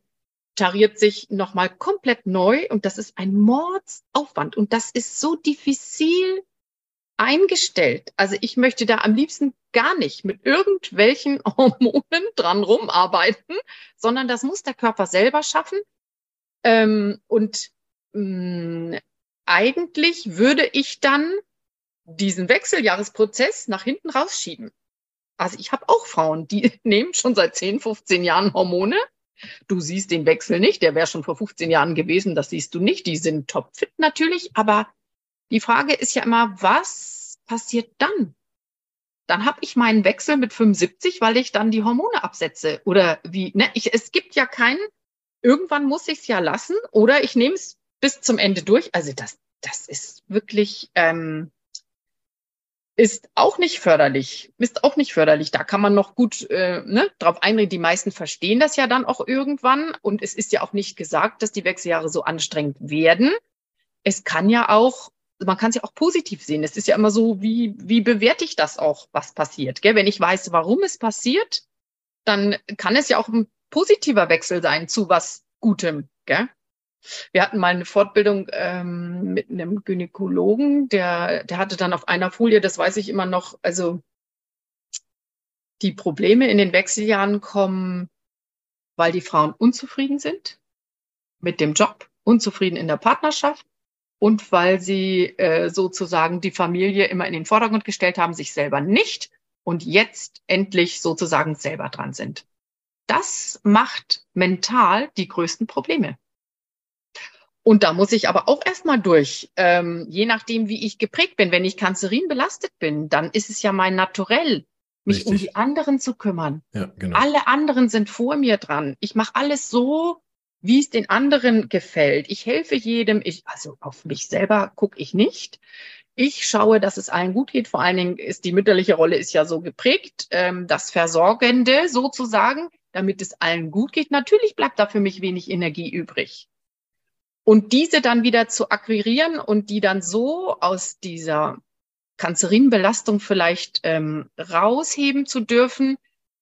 tariert sich nochmal komplett neu und das ist ein Mordsaufwand und das ist so diffizil eingestellt. Also ich möchte da am liebsten gar nicht mit irgendwelchen Hormonen dran rumarbeiten, sondern das muss der Körper selber schaffen. Ähm, und mh, mm, eigentlich würde ich dann diesen Wechseljahresprozess nach hinten rausschieben. Also ich habe auch Frauen, die nehmen schon seit 10, 15 Jahren Hormone Du siehst den Wechsel nicht, der wäre schon vor 15 Jahren gewesen, das siehst du nicht. Die sind topfit natürlich, aber die Frage ist ja immer, was passiert dann? Dann habe ich meinen Wechsel mit 75, weil ich dann die Hormone absetze. Oder wie, ne? Ich, es gibt ja keinen, irgendwann muss ich es ja lassen oder ich nehme es bis zum Ende durch. Also das, das ist wirklich, ähm, ist auch nicht förderlich, ist auch nicht förderlich. Da kann man noch gut äh, ne, drauf einreden. Die meisten verstehen das ja dann auch irgendwann. Und es ist ja auch nicht gesagt, dass die Wechseljahre so anstrengend werden. Es kann ja auch, man kann es ja auch positiv sehen. Es ist ja immer so, wie, wie bewerte ich das auch, was passiert? Gell? Wenn ich weiß, warum es passiert, dann kann es ja auch ein positiver Wechsel sein zu was Gutem. Gell? Wir hatten mal eine Fortbildung ähm, mit einem Gynäkologen, der, der hatte dann auf einer Folie, das weiß ich immer noch, also die Probleme in den Wechseljahren kommen, weil die Frauen unzufrieden sind mit dem Job, unzufrieden in der Partnerschaft und weil sie äh, sozusagen die Familie immer in den Vordergrund gestellt haben, sich selber nicht und jetzt endlich sozusagen selber dran sind. Das macht mental die größten Probleme. Und da muss ich aber auch erstmal durch. Ähm, je nachdem, wie ich geprägt bin. Wenn ich Kanzerin belastet bin, dann ist es ja mein Naturell, mich Richtig. um die anderen zu kümmern. Ja, genau. Alle anderen sind vor mir dran. Ich mache alles so, wie es den anderen gefällt. Ich helfe jedem. Ich, also auf mich selber gucke ich nicht. Ich schaue, dass es allen gut geht. Vor allen Dingen ist die mütterliche Rolle ist ja so geprägt, ähm, das Versorgende sozusagen, damit es allen gut geht. Natürlich bleibt da für mich wenig Energie übrig. Und diese dann wieder zu akquirieren und die dann so aus dieser Kanzerinbelastung vielleicht ähm, rausheben zu dürfen,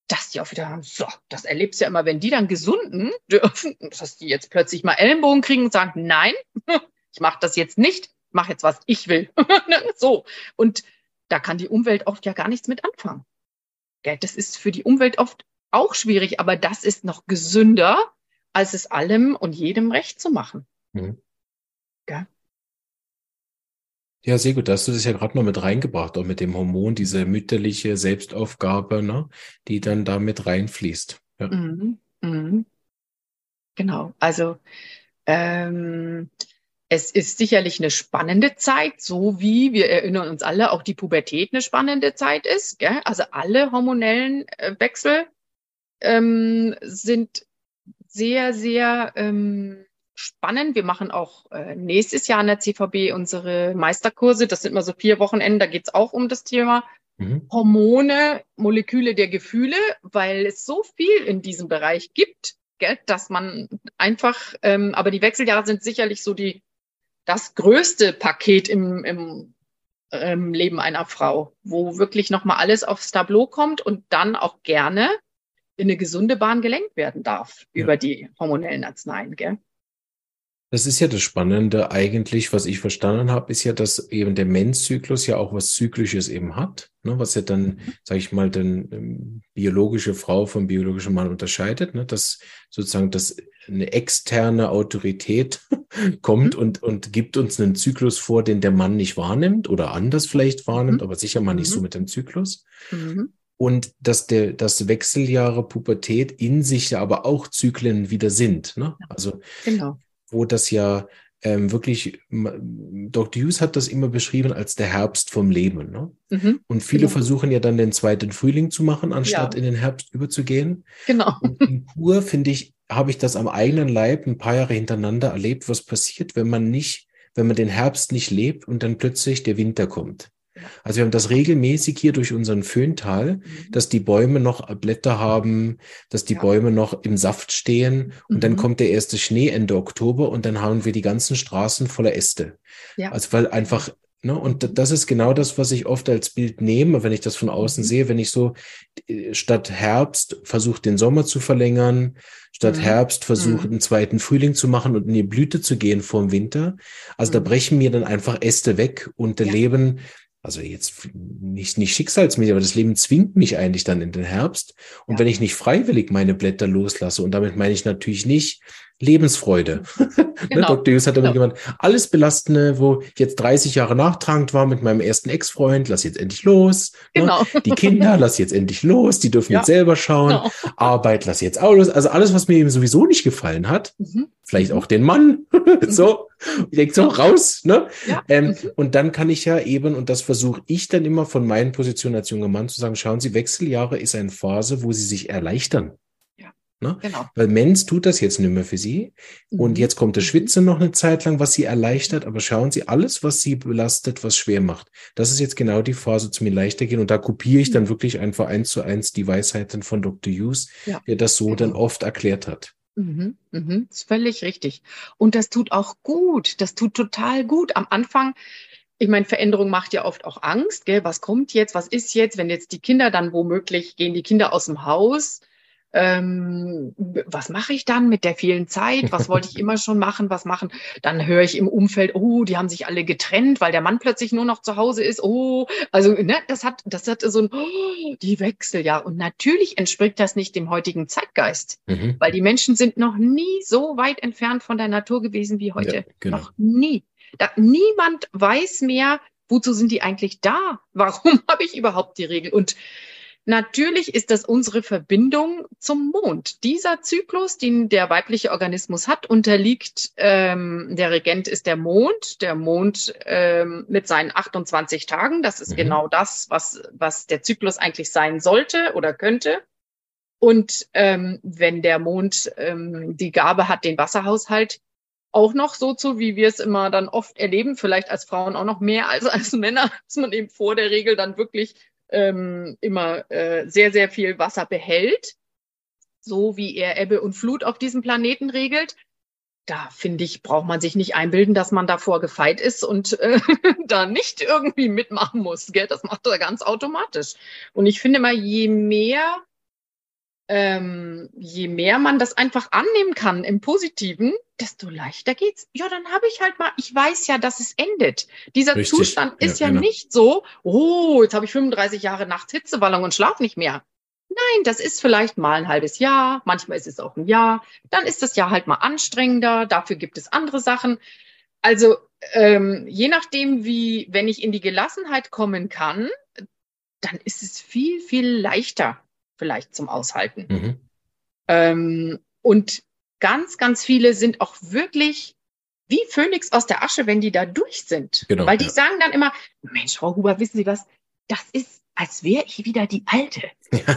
dass die auch wieder haben, so, das erlebst du ja immer, wenn die dann gesunden dürfen, dass die jetzt plötzlich mal Ellenbogen kriegen und sagen, nein, ich mache das jetzt nicht, mach jetzt, was ich will. So. Und da kann die Umwelt oft ja gar nichts mit anfangen. Das ist für die Umwelt oft auch schwierig, aber das ist noch gesünder, als es allem und jedem recht zu machen. Mhm. Ja. Ja, sehr gut. Da hast du das ja gerade noch mit reingebracht, auch mit dem Hormon, diese mütterliche Selbstaufgabe, ne, die dann da mit reinfließt. Ja. Mhm. Mhm. Genau. Also ähm, es ist sicherlich eine spannende Zeit, so wie wir erinnern uns alle, auch die Pubertät eine spannende Zeit ist. Gell? Also alle hormonellen äh, Wechsel ähm, sind sehr, sehr ähm, spannend. Wir machen auch äh, nächstes Jahr an der CVB unsere Meisterkurse. Das sind immer so vier Wochenenden. Da geht es auch um das Thema mhm. Hormone, Moleküle der Gefühle, weil es so viel in diesem Bereich gibt, gell, dass man einfach, ähm, aber die Wechseljahre sind sicherlich so die das größte Paket im, im ähm, Leben einer Frau, wo wirklich nochmal alles aufs Tableau kommt und dann auch gerne in eine gesunde Bahn gelenkt werden darf ja. über die hormonellen Arzneien. Gell? Das ist ja das Spannende eigentlich, was ich verstanden habe, ist ja, dass eben der Menzzyklus ja auch was Zyklisches eben hat, ne, was ja dann, sage ich mal, den ähm, biologische Frau vom biologischen Mann unterscheidet, ne, dass sozusagen das eine externe Autorität kommt mhm. und, und gibt uns einen Zyklus vor, den der Mann nicht wahrnimmt oder anders vielleicht wahrnimmt, mhm. aber sicher mal nicht mhm. so mit dem Zyklus. Mhm. Und dass der, dass Wechseljahre Pubertät in sich ja aber auch Zyklen wieder sind. Ne? Also genau wo das ja ähm, wirklich, Dr. Hughes hat das immer beschrieben als der Herbst vom Leben. Ne? Mhm, und viele genau. versuchen ja dann den zweiten Frühling zu machen, anstatt ja. in den Herbst überzugehen. Genau. Und in Kur, finde ich, habe ich das am eigenen Leib ein paar Jahre hintereinander erlebt, was passiert, wenn man nicht, wenn man den Herbst nicht lebt und dann plötzlich der Winter kommt. Also wir haben das regelmäßig hier durch unseren Föhntal, mhm. dass die Bäume noch Blätter haben, dass die ja. Bäume noch im Saft stehen und mhm. dann kommt der erste Schnee Ende Oktober und dann haben wir die ganzen Straßen voller Äste. Ja. Also weil einfach Ne? Und das ist genau das, was ich oft als Bild nehme, wenn ich das von außen mhm. sehe, wenn ich so äh, statt Herbst versuche, den Sommer zu verlängern, statt mhm. Herbst versuche, mhm. einen zweiten Frühling zu machen und in die Blüte zu gehen vor dem Winter. Also mhm. da brechen mir dann einfach Äste weg und der ja. Leben also jetzt nicht, nicht schicksalsmäßig, aber das Leben zwingt mich eigentlich dann in den Herbst. Und ja. wenn ich nicht freiwillig meine Blätter loslasse, und damit meine ich natürlich nicht Lebensfreude. Ne, genau. Dr. Hughes hat damit genau. gemeint, alles Belastende, wo ich jetzt 30 Jahre nachtragend war mit meinem ersten Ex-Freund, lass jetzt endlich los. Ne? Genau. Ne? Die Kinder, lass jetzt endlich los, die dürfen ja. jetzt selber schauen. Genau. Arbeit, lass jetzt auch los. Also alles, was mir eben sowieso nicht gefallen hat, mhm. vielleicht auch den Mann, so, ich denke so, raus, ne? Ja. Ähm, mhm. Und dann kann ich ja eben, und das versuche ich dann immer von meinen Positionen als junger Mann zu sagen, schauen Sie, Wechseljahre ist eine Phase, wo Sie sich erleichtern. Ne? Genau. Weil Menz tut das jetzt nicht mehr für sie. Mhm. Und jetzt kommt der mhm. Schwitze noch eine Zeit lang, was sie erleichtert. Aber schauen Sie, alles, was sie belastet, was schwer macht, das ist jetzt genau die Phase zu mir leichter gehen. Und da kopiere ich dann mhm. wirklich einfach eins zu eins die Weisheiten von Dr. Hughes, ja. der das so genau. dann oft erklärt hat. Mhm, mhm, ist völlig richtig. Und das tut auch gut. Das tut total gut. Am Anfang ich meine, Veränderung macht ja oft auch Angst. Gell? Was kommt jetzt? Was ist jetzt? Wenn jetzt die Kinder dann womöglich gehen die Kinder aus dem Haus, ähm, was mache ich dann mit der vielen Zeit? Was wollte ich immer schon machen? Was machen? Dann höre ich im Umfeld, oh, die haben sich alle getrennt, weil der Mann plötzlich nur noch zu Hause ist. Oh, also ne, das hat, das hat so ein oh, die Wechsel, ja. Und natürlich entspricht das nicht dem heutigen Zeitgeist, mhm. weil die Menschen sind noch nie so weit entfernt von der Natur gewesen wie heute. Ja, genau. Noch nie. Da, niemand weiß mehr, wozu sind die eigentlich da? Warum habe ich überhaupt die Regel? Und Natürlich ist das unsere Verbindung zum Mond. Dieser Zyklus, den der weibliche Organismus hat, unterliegt, ähm, der Regent ist der Mond, der Mond ähm, mit seinen 28 Tagen. Das ist mhm. genau das, was, was der Zyklus eigentlich sein sollte oder könnte. Und ähm, wenn der Mond ähm, die Gabe hat, den Wasserhaushalt auch noch so zu, wie wir es immer dann oft erleben, vielleicht als Frauen auch noch mehr als als Männer, dass man eben vor der Regel dann wirklich ähm, immer äh, sehr, sehr viel Wasser behält, so wie er Ebbe und Flut auf diesem Planeten regelt. Da finde ich, braucht man sich nicht einbilden, dass man davor gefeit ist und äh, da nicht irgendwie mitmachen muss. Gell? Das macht er ganz automatisch. Und ich finde mal, je mehr ähm, je mehr man das einfach annehmen kann im Positiven, desto leichter geht's. Ja, dann habe ich halt mal, ich weiß ja, dass es endet. Dieser Richtig. Zustand ist ja, ja genau. nicht so, oh, jetzt habe ich 35 Jahre nachts Hitzewallung und schlaf nicht mehr. Nein, das ist vielleicht mal ein halbes Jahr, manchmal ist es auch ein Jahr, dann ist das Jahr halt mal anstrengender, dafür gibt es andere Sachen. Also ähm, je nachdem, wie, wenn ich in die Gelassenheit kommen kann, dann ist es viel, viel leichter vielleicht zum Aushalten. Mhm. Ähm, und ganz, ganz viele sind auch wirklich wie Phönix aus der Asche, wenn die da durch sind. Genau, Weil die ja. sagen dann immer, Mensch, Frau Huber, wissen Sie was? Das ist, als wäre ich wieder die Alte.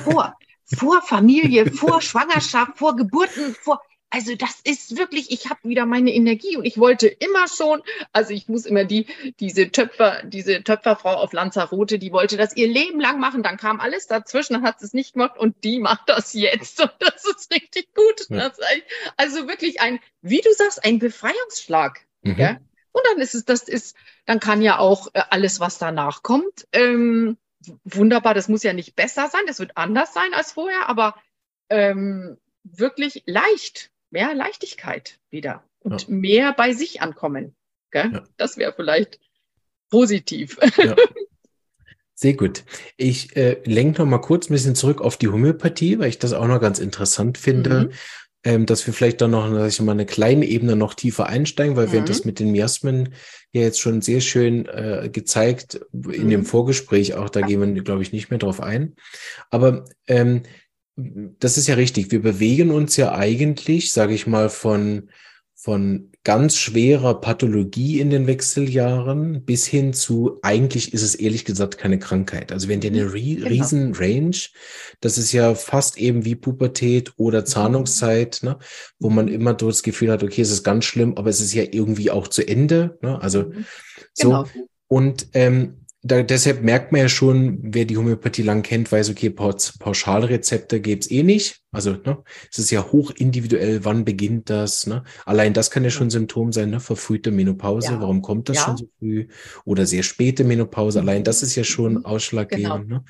Vor, vor Familie, vor Schwangerschaft, vor Geburten, vor, also das ist wirklich, ich habe wieder meine Energie und ich wollte immer schon, also ich muss immer die, diese Töpfer, diese Töpferfrau auf Lanzarote, die wollte das ihr Leben lang machen, dann kam alles dazwischen, dann hat sie es nicht gemacht und die macht das jetzt und das ist richtig gut. Ja. Ist also wirklich ein, wie du sagst, ein Befreiungsschlag. Mhm. Ja? Und dann ist es, das ist, dann kann ja auch äh, alles, was danach kommt, ähm, wunderbar, das muss ja nicht besser sein, das wird anders sein als vorher, aber ähm, wirklich leicht mehr Leichtigkeit wieder und ja. mehr bei sich ankommen. Ja. Das wäre vielleicht positiv. Ja. Sehr gut. Ich äh, lenke noch mal kurz ein bisschen zurück auf die Homöopathie, weil ich das auch noch ganz interessant finde, mhm. ähm, dass wir vielleicht dann noch sag ich mal, eine kleine Ebene noch tiefer einsteigen, weil mhm. wir das mit den Miasmen ja jetzt schon sehr schön äh, gezeigt in mhm. dem Vorgespräch auch, da gehen wir, glaube ich, nicht mehr drauf ein. Aber ähm, das ist ja richtig. Wir bewegen uns ja eigentlich, sage ich mal, von, von ganz schwerer Pathologie in den Wechseljahren bis hin zu, eigentlich ist es ehrlich gesagt keine Krankheit. Also wenn dir eine ri genau. riesen Range, das ist ja fast eben wie Pubertät oder mhm. Zahnungszeit, ne, wo man immer das Gefühl hat, okay, es ist ganz schlimm, aber es ist ja irgendwie auch zu Ende. Ne? Also mhm. so. Genau. Und ähm, da, deshalb merkt man ja schon, wer die Homöopathie lang kennt, weiß, okay, Pauschalrezepte gibt's eh nicht. Also ne, es ist ja hoch individuell, wann beginnt das. Ne? Allein das kann ja schon Symptom sein, ne? verfrühte Menopause. Ja. Warum kommt das ja. schon so früh? Oder sehr späte Menopause. Allein das ist ja schon mhm. ausschlaggebend. Genau. Ne?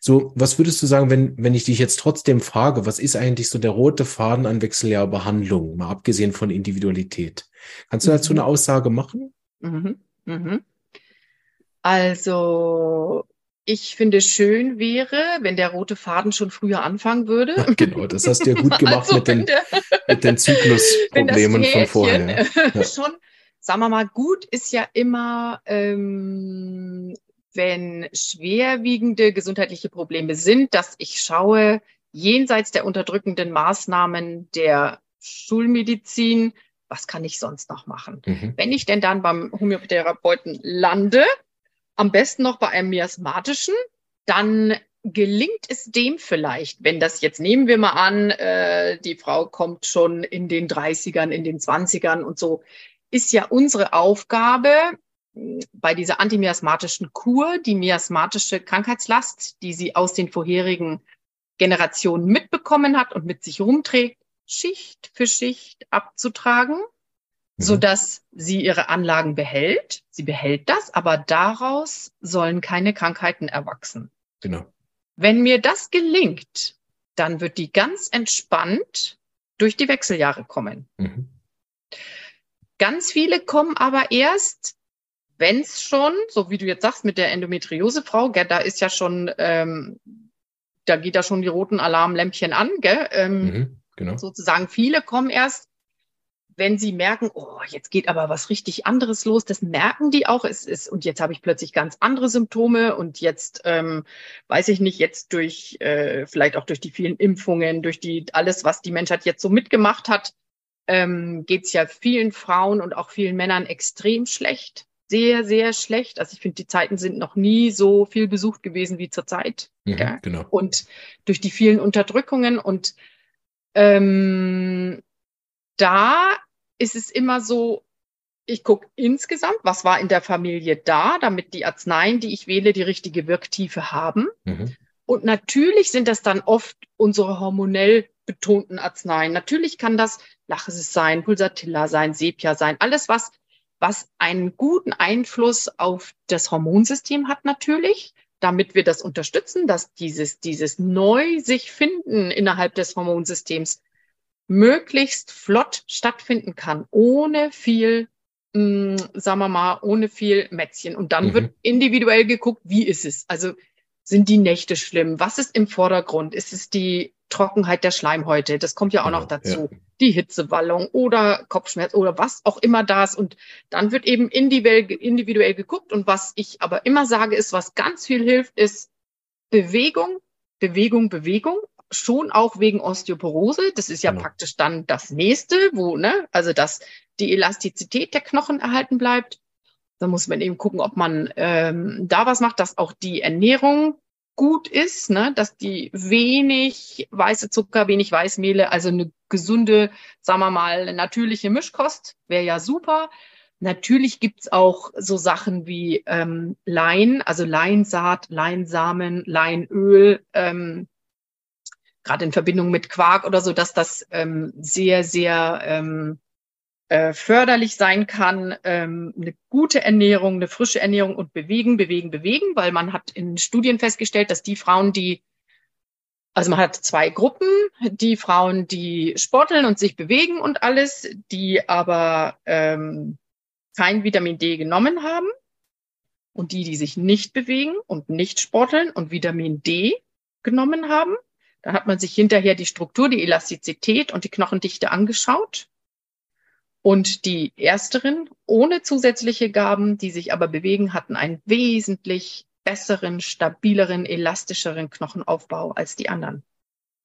So, was würdest du sagen, wenn, wenn ich dich jetzt trotzdem frage, was ist eigentlich so der rote Faden an Wechseljahrbehandlung, mal abgesehen von Individualität? Kannst du dazu mhm. eine Aussage machen? Mhm. Mhm. Also ich finde, schön wäre, wenn der rote Faden schon früher anfangen würde. Ja, genau, das hast du ja gut gemacht also, mit, den, der, mit den Zyklusproblemen von vorher. Ja. Schon, sagen wir mal, gut ist ja immer, ähm, wenn schwerwiegende gesundheitliche Probleme sind, dass ich schaue, jenseits der unterdrückenden Maßnahmen der Schulmedizin, was kann ich sonst noch machen? Mhm. Wenn ich denn dann beim Homöopatherapeuten lande, am besten noch bei einem miasmatischen, dann gelingt es dem vielleicht, wenn das jetzt nehmen wir mal an, äh, die Frau kommt schon in den 30ern, in den 20ern und so, ist ja unsere Aufgabe bei dieser antimiasmatischen Kur, die miasmatische Krankheitslast, die sie aus den vorherigen Generationen mitbekommen hat und mit sich rumträgt, Schicht für Schicht abzutragen mhm. dass sie ihre Anlagen behält. Sie behält das, aber daraus sollen keine Krankheiten erwachsen. Genau. Wenn mir das gelingt, dann wird die ganz entspannt durch die Wechseljahre kommen. Mhm. Ganz viele kommen aber erst, wenn es schon, so wie du jetzt sagst, mit der Endometriosefrau, gell, da ist ja schon, ähm, da geht da schon die roten Alarmlämpchen an, gell? Ähm, mhm, genau. Sozusagen viele kommen erst, wenn sie merken, oh, jetzt geht aber was richtig anderes los, das merken die auch. Es ist, und jetzt habe ich plötzlich ganz andere Symptome und jetzt ähm, weiß ich nicht, jetzt durch äh, vielleicht auch durch die vielen Impfungen, durch die alles, was die Menschheit jetzt so mitgemacht hat, ähm, geht es ja vielen Frauen und auch vielen Männern extrem schlecht. Sehr, sehr schlecht. Also ich finde, die Zeiten sind noch nie so viel besucht gewesen wie zurzeit. Mhm, ja. Genau. Und durch die vielen Unterdrückungen und ähm, da ist es immer so, ich gucke insgesamt, was war in der Familie da, damit die Arzneien, die ich wähle, die richtige Wirktiefe haben. Mhm. Und natürlich sind das dann oft unsere hormonell betonten Arzneien. Natürlich kann das Lachesis sein, Pulsatilla sein, Sepia sein, alles was, was einen guten Einfluss auf das Hormonsystem hat natürlich, damit wir das unterstützen, dass dieses, dieses neu sich finden innerhalb des Hormonsystems möglichst flott stattfinden kann, ohne viel, mh, mm, sagen wir mal, ohne viel Mätzchen. Und dann mhm. wird individuell geguckt, wie ist es? Also sind die Nächte schlimm? Was ist im Vordergrund? Ist es die Trockenheit der Schleimhäute? Das kommt ja auch genau, noch dazu. Ja. Die Hitzewallung oder Kopfschmerz oder was auch immer da ist. Und dann wird eben individuell, individuell geguckt. Und was ich aber immer sage, ist, was ganz viel hilft, ist Bewegung, Bewegung, Bewegung schon auch wegen Osteoporose. Das ist ja genau. praktisch dann das nächste, wo, ne, also dass die Elastizität der Knochen erhalten bleibt. Da muss man eben gucken, ob man ähm, da was macht, dass auch die Ernährung gut ist, ne, dass die wenig weiße Zucker, wenig Weißmehle, also eine gesunde, sagen wir mal, natürliche Mischkost wäre ja super. Natürlich gibt's auch so Sachen wie ähm, Lein, also Leinsaat, Leinsamen, Leinöl, ähm, gerade in Verbindung mit Quark oder so, dass das ähm, sehr, sehr ähm, äh, förderlich sein kann. Ähm, eine gute Ernährung, eine frische Ernährung und bewegen, bewegen, bewegen, weil man hat in Studien festgestellt, dass die Frauen, die also man hat zwei Gruppen, die Frauen, die sporteln und sich bewegen und alles, die aber ähm, kein Vitamin D genommen haben und die, die sich nicht bewegen und nicht sporteln und Vitamin D genommen haben. Da hat man sich hinterher die Struktur, die Elastizität und die Knochendichte angeschaut. Und die ersteren ohne zusätzliche Gaben, die sich aber bewegen, hatten einen wesentlich besseren, stabileren, elastischeren Knochenaufbau als die anderen.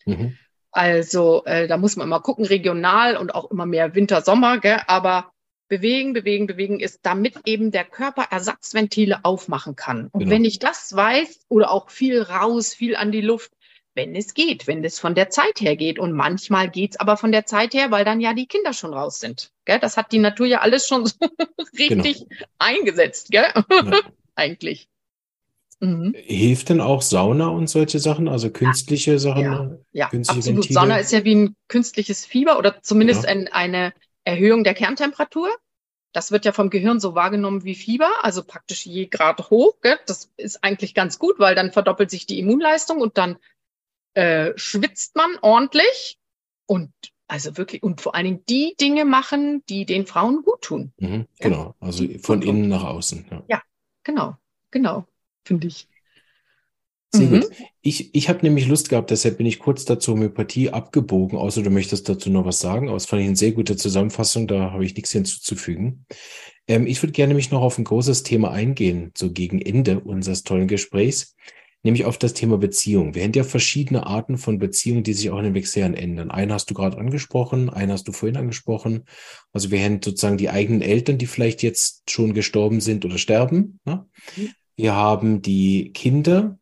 Mhm. Also äh, da muss man immer gucken, regional und auch immer mehr Winter, Sommer, gell? aber bewegen, bewegen, bewegen ist, damit eben der Körper Ersatzventile aufmachen kann. Und genau. wenn ich das weiß oder auch viel raus, viel an die Luft, wenn es geht, wenn es von der Zeit her geht. Und manchmal geht's aber von der Zeit her, weil dann ja die Kinder schon raus sind. Gell? Das hat die Natur ja alles schon so richtig genau. eingesetzt, gell? Ja. Eigentlich. Mhm. Hilft denn auch Sauna und solche Sachen, also künstliche ja. Sachen? Ja, ja künstliche absolut. Ventile? Sauna ist ja wie ein künstliches Fieber oder zumindest ja. ein, eine Erhöhung der Kerntemperatur. Das wird ja vom Gehirn so wahrgenommen wie Fieber, also praktisch je Grad hoch. Gell? Das ist eigentlich ganz gut, weil dann verdoppelt sich die Immunleistung und dann äh, schwitzt man ordentlich und also wirklich und vor allen Dingen die Dinge machen, die den Frauen gut tun. Mhm, genau, also von innen nach außen. Ja, ja genau, genau, finde ich. Sehr mhm. gut. Ich, ich habe nämlich Lust gehabt, deshalb bin ich kurz dazu Homöopathie abgebogen, außer du möchtest dazu noch was sagen. Aber es fand ich eine sehr gute Zusammenfassung, da habe ich nichts hinzuzufügen. Ähm, ich würde gerne mich noch auf ein großes Thema eingehen, so gegen Ende unseres tollen Gesprächs nämlich auf das Thema Beziehung. Wir haben ja verschiedene Arten von Beziehungen, die sich auch in den Wechseljahren ändern. Einen hast du gerade angesprochen, einen hast du vorhin angesprochen. Also wir haben sozusagen die eigenen Eltern, die vielleicht jetzt schon gestorben sind oder sterben. Ne? Mhm. Wir haben die Kinder,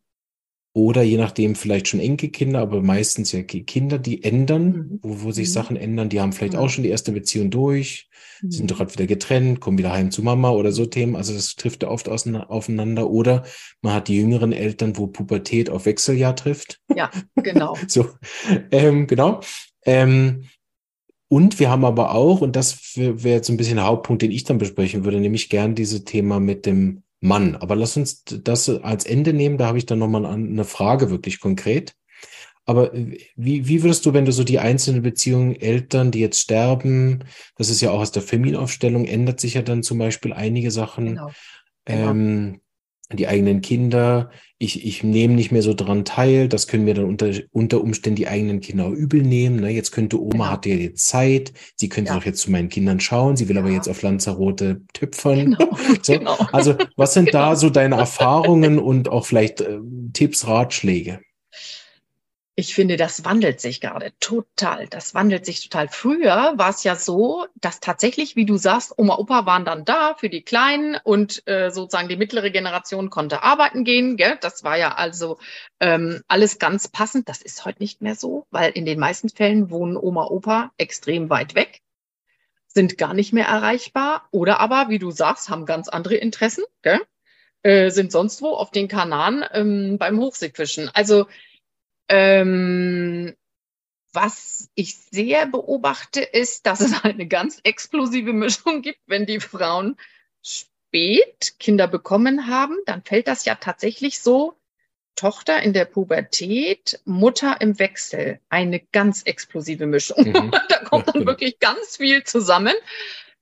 oder je nachdem vielleicht schon Enkelkinder, aber meistens ja Kinder, die ändern, mhm. wo, wo sich mhm. Sachen ändern. Die haben vielleicht auch schon die erste Beziehung durch, mhm. sind gerade wieder getrennt, kommen wieder heim zu Mama oder so Themen. Also das trifft ja oft aufeinander. Oder man hat die jüngeren Eltern, wo Pubertät auf Wechseljahr trifft. Ja, genau. so, ähm, genau. Ähm, und wir haben aber auch, und das wäre jetzt so ein bisschen der Hauptpunkt, den ich dann besprechen würde, nämlich gern dieses Thema mit dem Mann. Aber lass uns das als Ende nehmen. Da habe ich dann nochmal eine Frage wirklich konkret. Aber wie, wie würdest du, wenn du so die einzelnen Beziehungen, Eltern, die jetzt sterben, das ist ja auch aus der Familienaufstellung, ändert sich ja dann zum Beispiel einige Sachen. Genau. Genau. Ähm, die eigenen Kinder, ich, ich nehme nicht mehr so dran teil, das können wir dann unter, unter Umständen die eigenen Kinder übel nehmen. Ne? Jetzt könnte Oma, genau. hat ja jetzt Zeit, sie könnte ja. doch jetzt zu meinen Kindern schauen, sie will ja. aber jetzt auf Lanzarote tüpfern. Genau. so. genau. Also was sind da genau. so deine Erfahrungen und auch vielleicht äh, Tipps, Ratschläge? Ich finde, das wandelt sich gerade total. Das wandelt sich total. Früher war es ja so, dass tatsächlich, wie du sagst, Oma, Opa waren dann da für die Kleinen und äh, sozusagen die mittlere Generation konnte arbeiten gehen. Gell? Das war ja also ähm, alles ganz passend. Das ist heute nicht mehr so, weil in den meisten Fällen wohnen Oma, Opa extrem weit weg, sind gar nicht mehr erreichbar oder aber, wie du sagst, haben ganz andere Interessen, gell? Äh, sind sonst wo auf den Kanaren ähm, beim Hochseefischen. Also ähm, was ich sehr beobachte, ist, dass es eine ganz explosive Mischung gibt, wenn die Frauen spät Kinder bekommen haben, dann fällt das ja tatsächlich so, Tochter in der Pubertät, Mutter im Wechsel, eine ganz explosive Mischung. Mhm. da kommt dann wirklich ganz viel zusammen.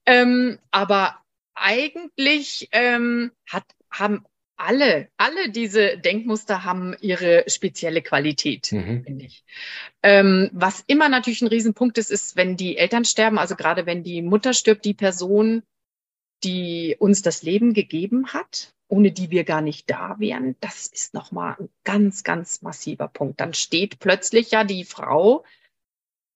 Ähm, aber eigentlich ähm, hat, haben alle, alle diese Denkmuster haben ihre spezielle Qualität, mhm. finde ich. Ähm, was immer natürlich ein Riesenpunkt ist, ist, wenn die Eltern sterben, also gerade wenn die Mutter stirbt, die Person, die uns das Leben gegeben hat, ohne die wir gar nicht da wären, das ist nochmal ein ganz, ganz massiver Punkt. Dann steht plötzlich ja die Frau,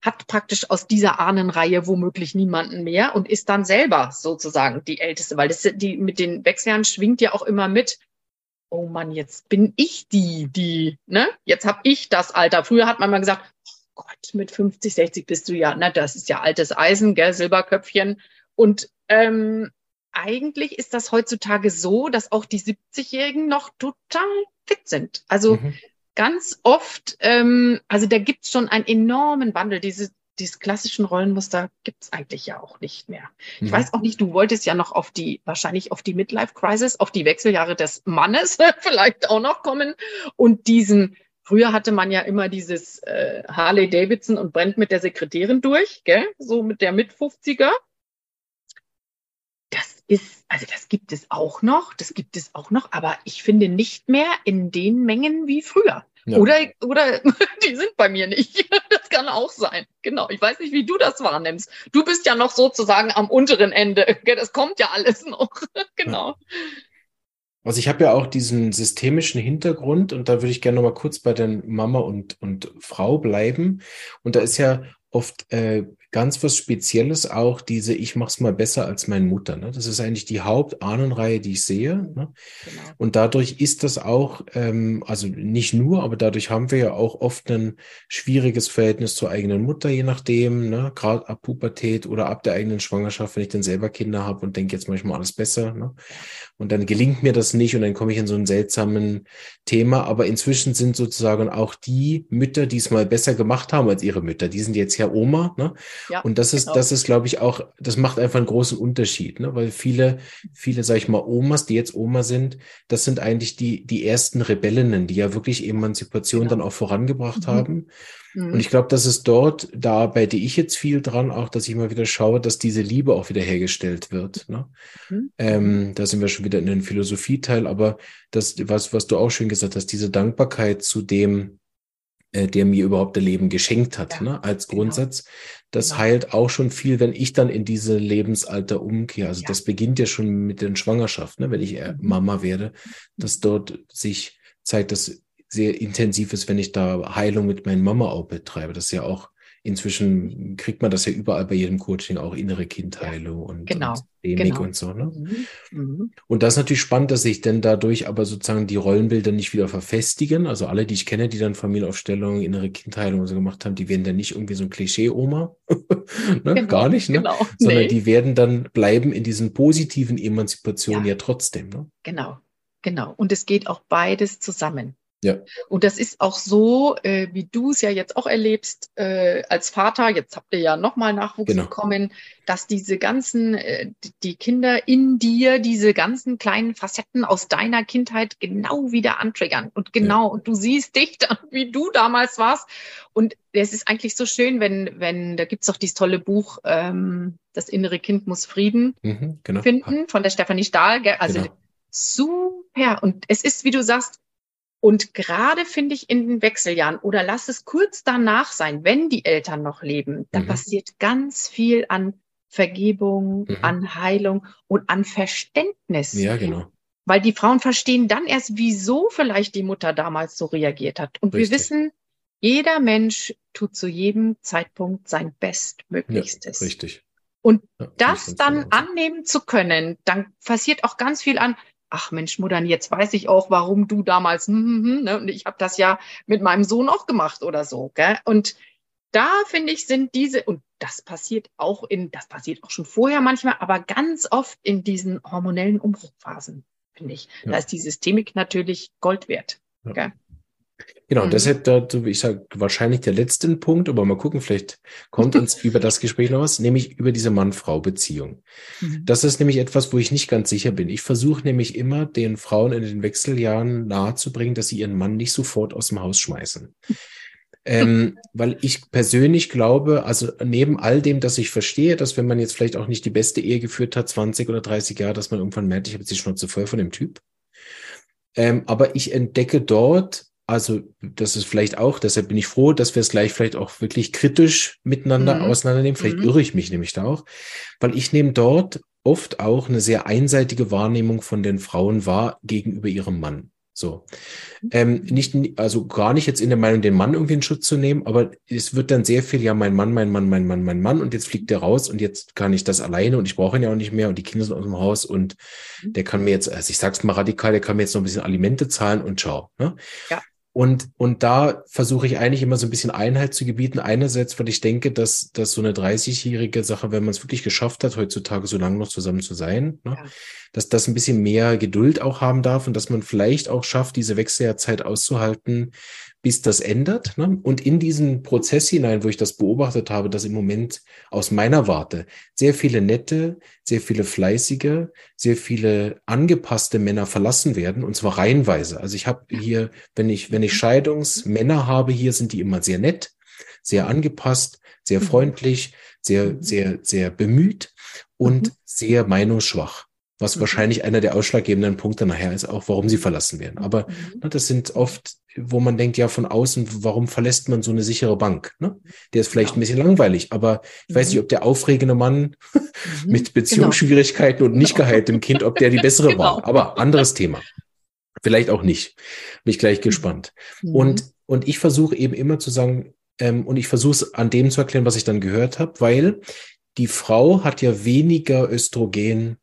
hat praktisch aus dieser Ahnenreihe womöglich niemanden mehr und ist dann selber sozusagen die Älteste, weil das die mit den Wechseljahren schwingt ja auch immer mit oh Mann, jetzt bin ich die, die, ne? Jetzt habe ich das Alter. Früher hat man mal gesagt, oh Gott, mit 50, 60 bist du ja, ne, das ist ja altes Eisen, gell, Silberköpfchen. Und ähm, eigentlich ist das heutzutage so, dass auch die 70-Jährigen noch total fit sind. Also mhm. ganz oft, ähm, also da gibt's schon einen enormen Wandel. Diese dieses klassischen Rollenmuster gibt's eigentlich ja auch nicht mehr. Ich mhm. weiß auch nicht, du wolltest ja noch auf die, wahrscheinlich auf die Midlife Crisis, auf die Wechseljahre des Mannes vielleicht auch noch kommen und diesen, früher hatte man ja immer dieses äh, Harley Davidson und brennt mit der Sekretärin durch, gell? so mit der mit 50er. Das ist, also das gibt es auch noch, das gibt es auch noch, aber ich finde nicht mehr in den Mengen wie früher. Ja. Oder, oder die sind bei mir nicht. Das kann auch sein. Genau. Ich weiß nicht, wie du das wahrnimmst. Du bist ja noch sozusagen am unteren Ende. Das kommt ja alles noch. Genau. Also ich habe ja auch diesen systemischen Hintergrund und da würde ich gerne noch mal kurz bei den Mama und, und Frau bleiben. Und da ist ja oft äh, ganz was Spezielles auch diese Ich mach's mal besser als meine Mutter. Ne? Das ist eigentlich die Hauptahnenreihe, die ich sehe. Ne? Genau. Und dadurch ist das auch, ähm, also nicht nur, aber dadurch haben wir ja auch oft ein schwieriges Verhältnis zur eigenen Mutter, je nachdem, ne? gerade ab Pubertät oder ab der eigenen Schwangerschaft, wenn ich dann selber Kinder habe und denke jetzt manchmal alles besser. Ne? Und dann gelingt mir das nicht und dann komme ich in so einen seltsamen Thema. Aber inzwischen sind sozusagen auch die Mütter, die es mal besser gemacht haben als ihre Mütter, die sind jetzt ja Oma. Ne? Ja, und das ist, genau. das ist, glaube ich, auch, das macht einfach einen großen Unterschied, ne? weil viele, viele, sag ich mal, Omas, die jetzt Oma sind, das sind eigentlich die, die ersten Rebellinnen, die ja wirklich Emanzipation genau. dann auch vorangebracht mhm. haben. Mhm. Und ich glaube, dass es dort, da arbeite ich jetzt viel dran, auch, dass ich mal wieder schaue, dass diese Liebe auch wieder hergestellt wird. Ne? Mhm. Ähm, da sind wir schon wieder in den Philosophieteil, aber das, was, was du auch schön gesagt hast, diese Dankbarkeit zu dem, äh, der mir überhaupt das Leben geschenkt hat, ja, ne, als genau. Grundsatz. Das genau. heilt auch schon viel, wenn ich dann in diese Lebensalter umkehre. Also ja. das beginnt ja schon mit den Schwangerschaften, ne, wenn ich äh, mhm. Mama werde, dass dort sich zeigt, dass sehr intensiv ist, wenn ich da Heilung mit meiner Mama auch betreibe. Das ist ja auch inzwischen kriegt man das ja überall bei jedem Coaching auch innere Kindheilung und, genau, und genau. und so. Ne? Mhm, mhm. Und das ist natürlich spannend, dass sich denn dadurch aber sozusagen die Rollenbilder nicht wieder verfestigen. Also alle, die ich kenne, die dann Familienaufstellung, innere Kindheilung und so gemacht haben, die werden dann nicht irgendwie so ein Klischee-Oma. ne? genau, Gar nicht, ne? Genau. Sondern nee. die werden dann bleiben in diesen positiven Emanzipationen ja, ja trotzdem. Ne? Genau, genau. Und es geht auch beides zusammen. Ja. Und das ist auch so, äh, wie du es ja jetzt auch erlebst äh, als Vater. Jetzt habt ihr ja nochmal Nachwuchs genau. bekommen, dass diese ganzen, äh, die Kinder in dir, diese ganzen kleinen Facetten aus deiner Kindheit genau wieder antriggern. Und genau, ja. und du siehst dich dann, wie du damals warst. Und es ist eigentlich so schön, wenn, wenn, da gibt's doch dieses tolle Buch, ähm, Das innere Kind muss Frieden mhm, genau. finden, von der Stefanie Stahl. Also genau. super. Und es ist, wie du sagst, und gerade finde ich in den Wechseljahren oder lass es kurz danach sein, wenn die Eltern noch leben, da mhm. passiert ganz viel an Vergebung, mhm. an Heilung und an Verständnis. Ja, genau. Weil die Frauen verstehen dann erst, wieso vielleicht die Mutter damals so reagiert hat. Und Richtig. wir wissen, jeder Mensch tut zu jedem Zeitpunkt sein Bestmöglichstes. Ja, richtig. Und ja, das dann annehmen zu können, dann passiert auch ganz viel an, ach Mensch, Muttern, jetzt weiß ich auch, warum du damals, hm, hm, hm, ne? und ich habe das ja mit meinem Sohn auch gemacht oder so. Gell? Und da finde ich, sind diese, und das passiert auch in, das passiert auch schon vorher manchmal, aber ganz oft in diesen hormonellen Umbruchphasen, finde ich. Ja. Da ist die Systemik natürlich Gold wert. Ja. Genau, mhm. deshalb da, ich sage wahrscheinlich der letzte Punkt, aber mal gucken, vielleicht kommt uns über das Gespräch noch was, nämlich über diese Mann-Frau-Beziehung. Mhm. Das ist nämlich etwas, wo ich nicht ganz sicher bin. Ich versuche nämlich immer, den Frauen in den Wechseljahren nahezubringen, dass sie ihren Mann nicht sofort aus dem Haus schmeißen. ähm, weil ich persönlich glaube, also neben all dem, dass ich verstehe, dass wenn man jetzt vielleicht auch nicht die beste Ehe geführt hat, 20 oder 30 Jahre, dass man irgendwann merkt, ich habe jetzt die Schnauze voll von dem Typ. Ähm, aber ich entdecke dort also das ist vielleicht auch, deshalb bin ich froh, dass wir es gleich vielleicht auch wirklich kritisch miteinander mhm. auseinandernehmen. Vielleicht mhm. irre ich mich nämlich da auch, weil ich nehme dort oft auch eine sehr einseitige Wahrnehmung von den Frauen wahr gegenüber ihrem Mann. So. Ähm, nicht, also gar nicht jetzt in der Meinung, den Mann irgendwie in Schutz zu nehmen, aber es wird dann sehr viel, ja, mein Mann, mein Mann, mein Mann, mein Mann, und jetzt fliegt der raus und jetzt kann ich das alleine und ich brauche ihn ja auch nicht mehr und die Kinder sind aus dem Haus und mhm. der kann mir jetzt, also ich sag's mal radikal, der kann mir jetzt noch ein bisschen Alimente zahlen und ciao. Ne? Ja. Und, und da versuche ich eigentlich immer so ein bisschen Einheit zu gebieten. Einerseits, weil ich denke, dass, dass so eine 30-jährige Sache, wenn man es wirklich geschafft hat, heutzutage so lange noch zusammen zu sein, ne, ja. dass das ein bisschen mehr Geduld auch haben darf und dass man vielleicht auch schafft, diese Wechseljahrzeit auszuhalten, bis das ändert. Ne? Und in diesen Prozess hinein, wo ich das beobachtet habe, dass im Moment aus meiner Warte sehr viele nette, sehr viele fleißige, sehr viele angepasste Männer verlassen werden, und zwar reihenweise. Also ich habe hier, wenn ich, wenn ich mhm. Scheidungsmänner habe, hier sind die immer sehr nett, sehr mhm. angepasst, sehr mhm. freundlich, sehr, sehr, sehr bemüht und sehr meinungsschwach was wahrscheinlich einer der ausschlaggebenden Punkte nachher ist, auch warum sie verlassen werden. Aber mhm. ne, das sind oft wo man denkt, ja, von außen, warum verlässt man so eine sichere Bank? Ne? Der ist vielleicht ja. ein bisschen langweilig, aber ich mhm. weiß nicht, ob der aufregende Mann mhm. mit Beziehungsschwierigkeiten genau. und nicht genau. geheiltem Kind, ob der die bessere genau. war. Aber anderes Thema. Vielleicht auch nicht. Bin ich gleich mhm. gespannt. Mhm. Und, und ich versuche eben immer zu sagen, ähm, und ich versuche es an dem zu erklären, was ich dann gehört habe, weil die Frau hat ja weniger Östrogen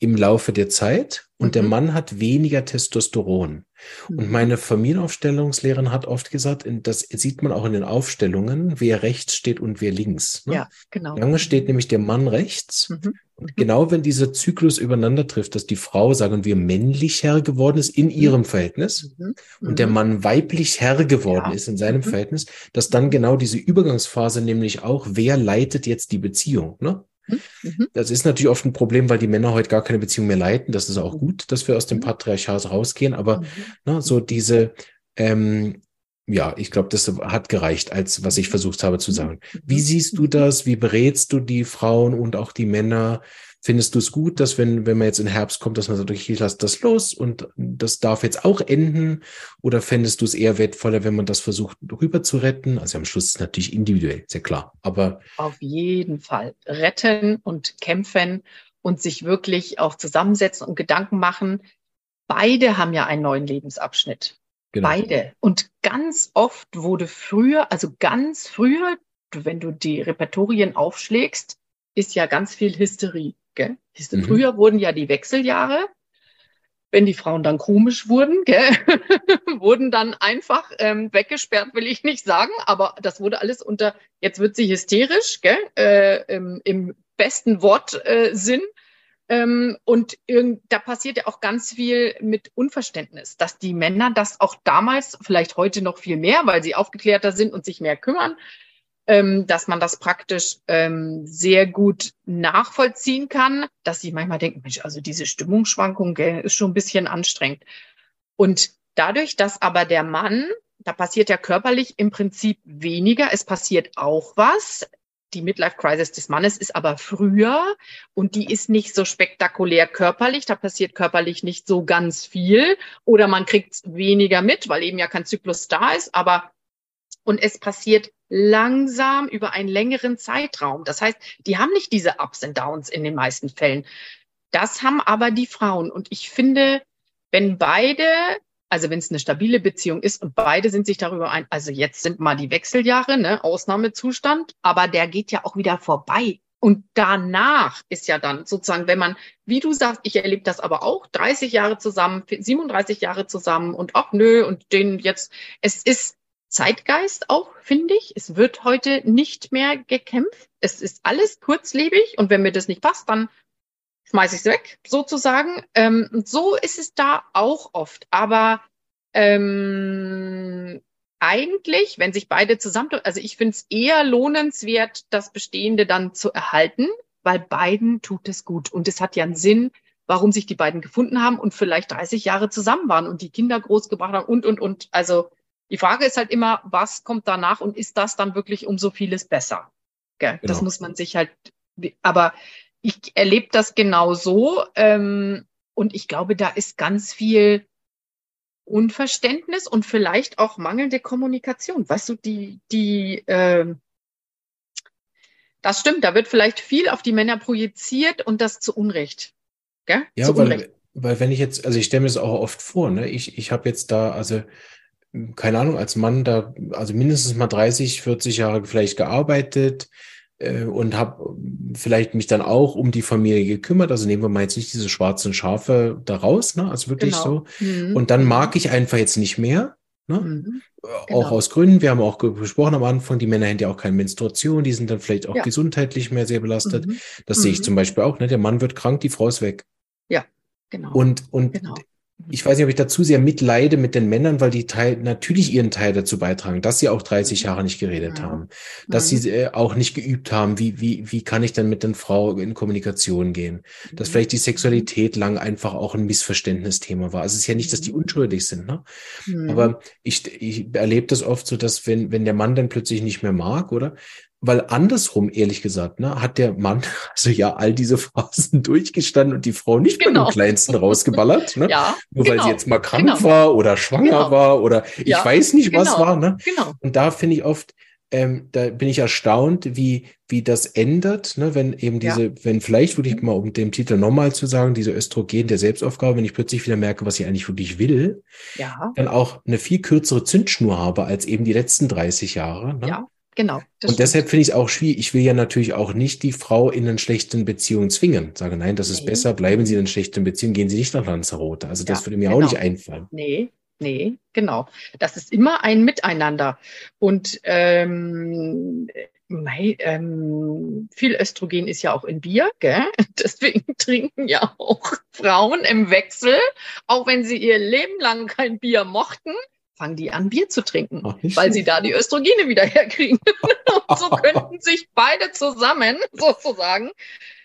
im Laufe der Zeit und mhm. der Mann hat weniger Testosteron. Mhm. Und meine Familienaufstellungslehrerin hat oft gesagt, das sieht man auch in den Aufstellungen, wer rechts steht und wer links. Ne? Ja, genau. Lange steht nämlich der Mann rechts. Mhm. Und genau wenn dieser Zyklus übereinander trifft, dass die Frau, sagen wir, männlich Herr geworden ist in mhm. ihrem Verhältnis mhm. und der mhm. Mann weiblich Herr geworden ja. ist in seinem Verhältnis, dass dann genau diese Übergangsphase nämlich auch, wer leitet jetzt die Beziehung? Ne? Mhm. Das ist natürlich oft ein Problem, weil die Männer heute gar keine Beziehung mehr leiten. Das ist auch gut, dass wir aus dem mhm. Patriarchat rausgehen. Aber mhm. ne, so diese, ähm, ja, ich glaube, das hat gereicht, als was ich versucht habe zu sagen. Wie siehst du das? Wie berätst du die Frauen und auch die Männer? Findest du es gut, dass wenn, wenn man jetzt in Herbst kommt, dass man sagt, okay, ich lasse das los und das darf jetzt auch enden? Oder fändest du es eher wertvoller, wenn man das versucht, rüber zu retten? Also am Schluss ist es natürlich individuell, sehr klar. Aber auf jeden Fall retten und kämpfen und sich wirklich auch zusammensetzen und Gedanken machen. Beide haben ja einen neuen Lebensabschnitt. Genau. Beide. Und ganz oft wurde früher, also ganz früher, wenn du die Repertorien aufschlägst, ist ja ganz viel Hysterie. Gell? Mhm. Früher wurden ja die Wechseljahre, wenn die Frauen dann komisch wurden, gell, wurden dann einfach ähm, weggesperrt, will ich nicht sagen, aber das wurde alles unter, jetzt wird sie hysterisch, gell, äh, im, im besten Wortsinn. Äh, ähm, und da passiert ja auch ganz viel mit Unverständnis, dass die Männer das auch damals, vielleicht heute noch viel mehr, weil sie aufgeklärter sind und sich mehr kümmern, ähm, dass man das praktisch ähm, sehr gut nachvollziehen kann, dass sie manchmal denken, Mensch, also diese Stimmungsschwankung gell, ist schon ein bisschen anstrengend. Und dadurch, dass aber der Mann, da passiert ja körperlich im Prinzip weniger, es passiert auch was, die Midlife Crisis des Mannes ist aber früher und die ist nicht so spektakulär körperlich. Da passiert körperlich nicht so ganz viel oder man kriegt weniger mit, weil eben ja kein Zyklus da ist. Aber und es passiert langsam über einen längeren Zeitraum. Das heißt, die haben nicht diese Ups und Downs in den meisten Fällen. Das haben aber die Frauen. Und ich finde, wenn beide also wenn es eine stabile Beziehung ist und beide sind sich darüber ein, also jetzt sind mal die Wechseljahre, ne, Ausnahmezustand, aber der geht ja auch wieder vorbei. Und danach ist ja dann sozusagen, wenn man, wie du sagst, ich erlebe das aber auch, 30 Jahre zusammen, 37 Jahre zusammen und ach nö, und den jetzt, es ist Zeitgeist auch, finde ich. Es wird heute nicht mehr gekämpft. Es ist alles kurzlebig und wenn mir das nicht passt, dann schmeiße ich es weg, sozusagen. Ähm, so ist es da auch oft. Aber ähm, eigentlich, wenn sich beide zusammen, also ich finde es eher lohnenswert, das Bestehende dann zu erhalten, weil beiden tut es gut. Und es hat ja einen Sinn, warum sich die beiden gefunden haben und vielleicht 30 Jahre zusammen waren und die Kinder großgebracht haben und, und, und. Also die Frage ist halt immer, was kommt danach und ist das dann wirklich um so vieles besser? Gell? Genau. Das muss man sich halt, aber ich erlebe das genau so. Ähm, und ich glaube, da ist ganz viel Unverständnis und vielleicht auch mangelnde Kommunikation. Weißt du, die, die, äh, das stimmt, da wird vielleicht viel auf die Männer projiziert und das zu Unrecht. Gell? Ja, zu weil, Unrecht. weil wenn ich jetzt, also ich stelle mir das auch oft vor, ne? Ich, ich habe jetzt da, also keine Ahnung, als Mann da, also mindestens mal 30, 40 Jahre vielleicht gearbeitet, äh, und habe vielleicht mich dann auch um die Familie gekümmert. Also nehmen wir mal jetzt nicht diese schwarzen Schafe da raus, ne? Also wirklich genau. so. Mhm. Und dann mag ich einfach jetzt nicht mehr. Ne? Mhm. Genau. Auch aus Gründen, wir haben auch gesprochen am Anfang, die Männer haben ja auch keine Menstruation, die sind dann vielleicht auch ja. gesundheitlich mehr sehr belastet. Mhm. Das sehe ich mhm. zum Beispiel auch. Ne? Der Mann wird krank, die Frau ist weg. Ja, genau. Und, und genau ich weiß nicht, ob ich dazu sehr mitleide mit den Männern, weil die Teil, natürlich ihren Teil dazu beitragen, dass sie auch 30 Jahre nicht geredet ja. haben, dass mhm. sie äh, auch nicht geübt haben, wie, wie, wie kann ich denn mit den Frau in Kommunikation gehen, dass mhm. vielleicht die Sexualität lang einfach auch ein Missverständnisthema war. Also es ist ja nicht, dass die mhm. unschuldig sind, ne? Mhm. Aber ich, ich erlebe das oft so, dass wenn, wenn der Mann dann plötzlich nicht mehr mag, oder? Weil andersrum, ehrlich gesagt, ne, hat der Mann also ja all diese Phasen durchgestanden und die Frau nicht genau. bei dem genau. Kleinsten rausgeballert, ne? ja, Nur genau. weil sie jetzt mal krank genau. war oder schwanger genau. war oder ich ja, weiß nicht, was genau. war, ne? Genau. Und da finde ich oft, ähm, da bin ich erstaunt, wie, wie das ändert, ne, wenn eben diese, ja. wenn vielleicht wirklich mhm. mal um den Titel nochmal zu sagen, diese Östrogen der Selbstaufgabe, wenn ich plötzlich wieder merke, was ich eigentlich wirklich will, ja. dann auch eine viel kürzere Zündschnur habe als eben die letzten 30 Jahre. Ne? Ja. Genau. Und deshalb finde ich es auch schwierig. Ich will ja natürlich auch nicht die Frau in einen schlechten Beziehungen zwingen. Sage, nein, das ist nee. besser, bleiben Sie in einer schlechten Beziehung, gehen Sie nicht nach Lanzarote. Also das ja, würde mir genau. auch nicht einfallen. Nee, nee, genau. Das ist immer ein Miteinander. Und ähm, Mei, ähm, viel Östrogen ist ja auch in Bier, gell? deswegen trinken ja auch Frauen im Wechsel, auch wenn sie ihr Leben lang kein Bier mochten, fangen die an, Bier zu trinken, Ach, weil sie da die Östrogene wieder herkriegen. und so könnten sich beide zusammen sozusagen.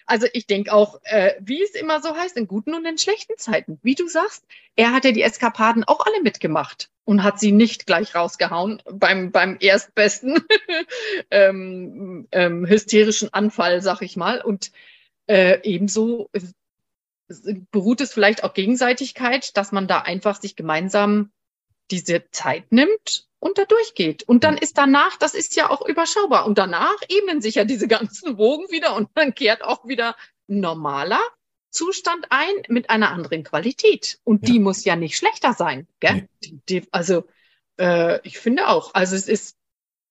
Also ich denke auch, äh, wie es immer so heißt, in guten und in schlechten Zeiten. Wie du sagst, er hat ja die Eskapaden auch alle mitgemacht und hat sie nicht gleich rausgehauen beim, beim erstbesten ähm, ähm, hysterischen Anfall, sag ich mal. Und äh, ebenso beruht es vielleicht auch Gegenseitigkeit, dass man da einfach sich gemeinsam diese Zeit nimmt und da durchgeht. Und dann ist danach, das ist ja auch überschaubar. Und danach ebnen sich ja diese ganzen Wogen wieder und dann kehrt auch wieder normaler Zustand ein mit einer anderen Qualität. Und ja. die muss ja nicht schlechter sein. Gell? Nee. Die, die, also äh, ich finde auch, also es ist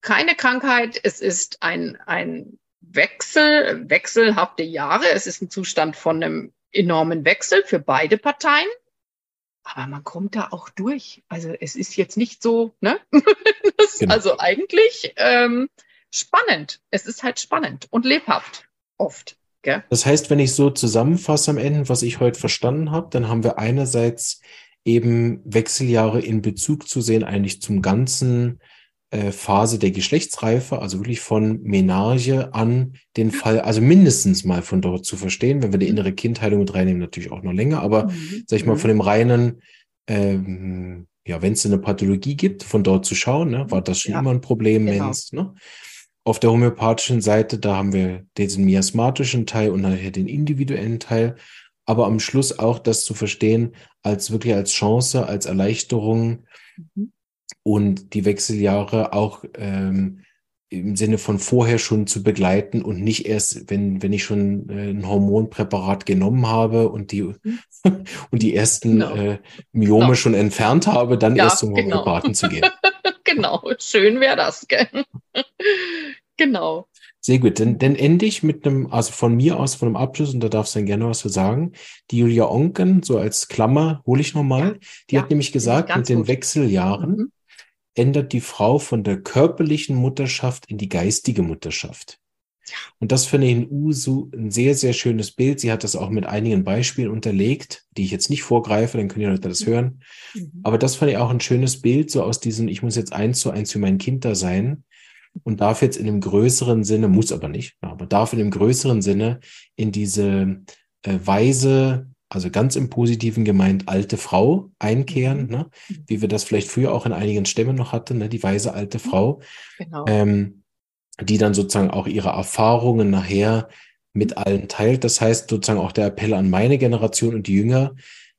keine Krankheit, es ist ein, ein Wechsel, wechselhafte Jahre, es ist ein Zustand von einem enormen Wechsel für beide Parteien. Aber man kommt da auch durch. Also es ist jetzt nicht so, ne? genau. Also eigentlich ähm, spannend. Es ist halt spannend und lebhaft oft. Gell? Das heißt, wenn ich so zusammenfasse am Ende, was ich heute verstanden habe, dann haben wir einerseits eben Wechseljahre in Bezug zu sehen, eigentlich zum ganzen Phase der Geschlechtsreife, also wirklich von Menage an den Fall, also mindestens mal von dort zu verstehen, wenn wir die mhm. innere Kindheilung mit reinnehmen, natürlich auch noch länger, aber mhm. sag ich mal, mhm. von dem reinen, ähm, ja, wenn es eine Pathologie gibt, von dort zu schauen, ne, war das schon ja, immer ein Problem, genau. Mensch, ne? auf der homöopathischen Seite, da haben wir diesen miasmatischen Teil und nachher den individuellen Teil. Aber am Schluss auch das zu verstehen als wirklich als Chance, als Erleichterung mhm. Und die Wechseljahre auch ähm, im Sinne von vorher schon zu begleiten und nicht erst, wenn, wenn ich schon äh, ein Hormonpräparat genommen habe und die, mhm. und die ersten genau. äh, Myome genau. schon entfernt habe, dann ja, erst zum genau. Homöopathen zu gehen. genau, schön wäre das. Gell? genau. Sehr gut, dann, dann ende ich mit einem, also von mir aus, von einem Abschluss, und da darfst du dann gerne was zu sagen. Die Julia Onken, so als Klammer, hole ich nochmal, die ja, hat nämlich gesagt, mit den gut. Wechseljahren mhm. ändert die Frau von der körperlichen Mutterschaft in die geistige Mutterschaft. Und das finde ich in Usu ein sehr, sehr schönes Bild. Sie hat das auch mit einigen Beispielen unterlegt, die ich jetzt nicht vorgreife, dann können die Leute das mhm. hören. Mhm. Aber das fand ich auch ein schönes Bild, so aus diesem, ich muss jetzt eins zu eins für mein Kind da sein und darf jetzt in einem größeren Sinne, muss aber nicht, aber darf in einem größeren Sinne in diese äh, Weise, also ganz im Positiven gemeint, alte Frau einkehren, mhm. ne? wie wir das vielleicht früher auch in einigen Stämmen noch hatten, ne? die weise alte mhm. Frau, genau. ähm, die dann sozusagen auch ihre Erfahrungen nachher mit allen teilt. Das heißt sozusagen auch der Appell an meine Generation und die Jünger,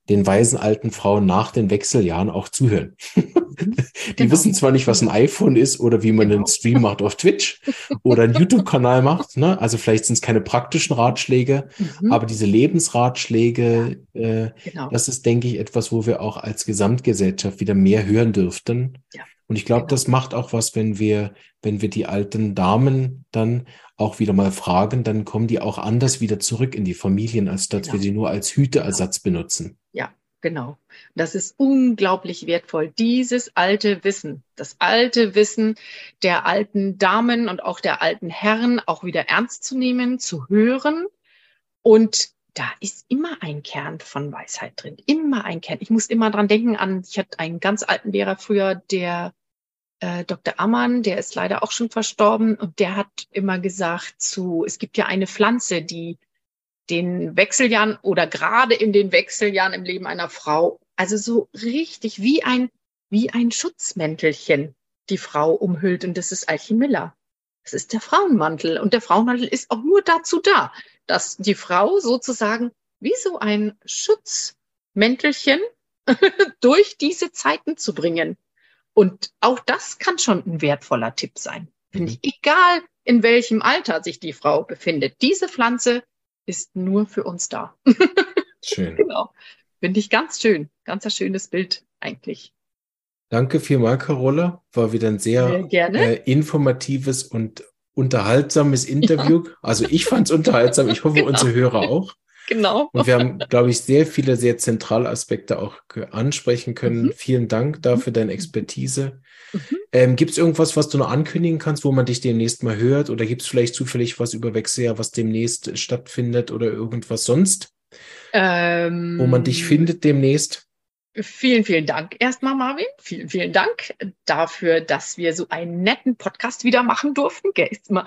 den weisen alten Frauen nach den Wechseljahren auch zuhören. Mhm. die genau. wissen zwar nicht, was ein iPhone ist oder wie man genau. einen Stream macht auf Twitch oder einen YouTube-Kanal macht. Ne? Also vielleicht sind es keine praktischen Ratschläge, mhm. aber diese Lebensratschläge, ja. äh, genau. das ist, denke ich, etwas, wo wir auch als Gesamtgesellschaft wieder mehr hören dürften. Ja. Und ich glaube, genau. das macht auch was, wenn wir, wenn wir die alten Damen dann auch wieder mal fragen, dann kommen die auch anders wieder zurück in die Familien, als dass genau. wir sie nur als Hüteersatz genau. benutzen. Ja, genau. Das ist unglaublich wertvoll. Dieses alte Wissen, das alte Wissen der alten Damen und auch der alten Herren auch wieder ernst zu nehmen, zu hören. Und da ist immer ein Kern von Weisheit drin. Immer ein Kern. Ich muss immer dran denken an, ich hatte einen ganz alten Lehrer früher, der äh, Dr. Ammann, der ist leider auch schon verstorben und der hat immer gesagt zu, es gibt ja eine Pflanze, die den Wechseljahren oder gerade in den Wechseljahren im Leben einer Frau, also so richtig wie ein, wie ein Schutzmäntelchen die Frau umhüllt und das ist Alchimilla. Das ist der Frauenmantel und der Frauenmantel ist auch nur dazu da, dass die Frau sozusagen wie so ein Schutzmäntelchen durch diese Zeiten zu bringen. Und auch das kann schon ein wertvoller Tipp sein. Finde ich, mhm. egal in welchem Alter sich die Frau befindet. Diese Pflanze ist nur für uns da. Schön. genau. Finde ich ganz schön. Ganz ein schönes Bild eigentlich. Danke vielmals, Carola. War wieder ein sehr, sehr äh, informatives und unterhaltsames Interview. Ja. Also ich fand es unterhaltsam. Ich hoffe, genau. unsere Hörer auch. Genau. Und wir haben, glaube ich, sehr viele, sehr zentrale Aspekte auch ansprechen können. Mhm. Vielen Dank dafür, deine Expertise. Mhm. Ähm, gibt es irgendwas, was du noch ankündigen kannst, wo man dich demnächst mal hört? Oder gibt es vielleicht zufällig was über Wechseljahr, was demnächst stattfindet oder irgendwas sonst? Ähm, wo man dich findet demnächst? Vielen, vielen Dank erstmal, Marvin. Vielen, vielen Dank dafür, dass wir so einen netten Podcast wieder machen durften. Ist immer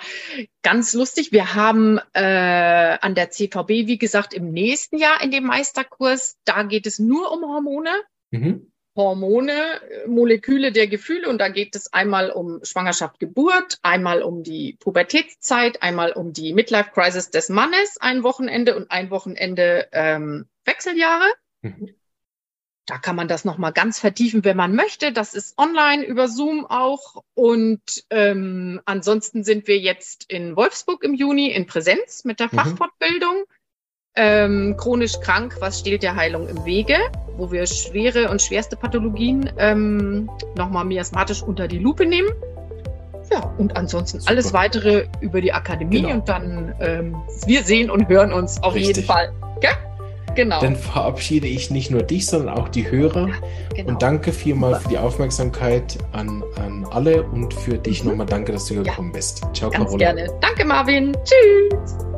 ganz lustig. Wir haben äh, an der CVB, wie gesagt, im nächsten Jahr in dem Meisterkurs, da geht es nur um Hormone. Mhm. Hormone, Moleküle der Gefühle und da geht es einmal um Schwangerschaft, Geburt, einmal um die Pubertätszeit, einmal um die Midlife Crisis des Mannes, ein Wochenende und ein Wochenende ähm, Wechseljahre. Mhm. Da kann man das nochmal ganz vertiefen, wenn man möchte. Das ist online über Zoom auch. Und ähm, ansonsten sind wir jetzt in Wolfsburg im Juni in Präsenz mit der mhm. Fachfortbildung. Ähm, chronisch krank, was steht der Heilung im Wege, wo wir schwere und schwerste Pathologien ähm, nochmal miasmatisch unter die Lupe nehmen. Ja, und ansonsten Super. alles weitere über die Akademie genau. und dann ähm, wir sehen und hören uns auf Richtig. jeden Fall. Gell? Genau. Dann verabschiede ich nicht nur dich, sondern auch die Hörer. Genau. Und danke vielmal Super. für die Aufmerksamkeit an, an alle und für dich mhm. nochmal danke, dass du gekommen ja. bist. Ciao, Ganz Carola. gerne. Danke, Marvin. Tschüss.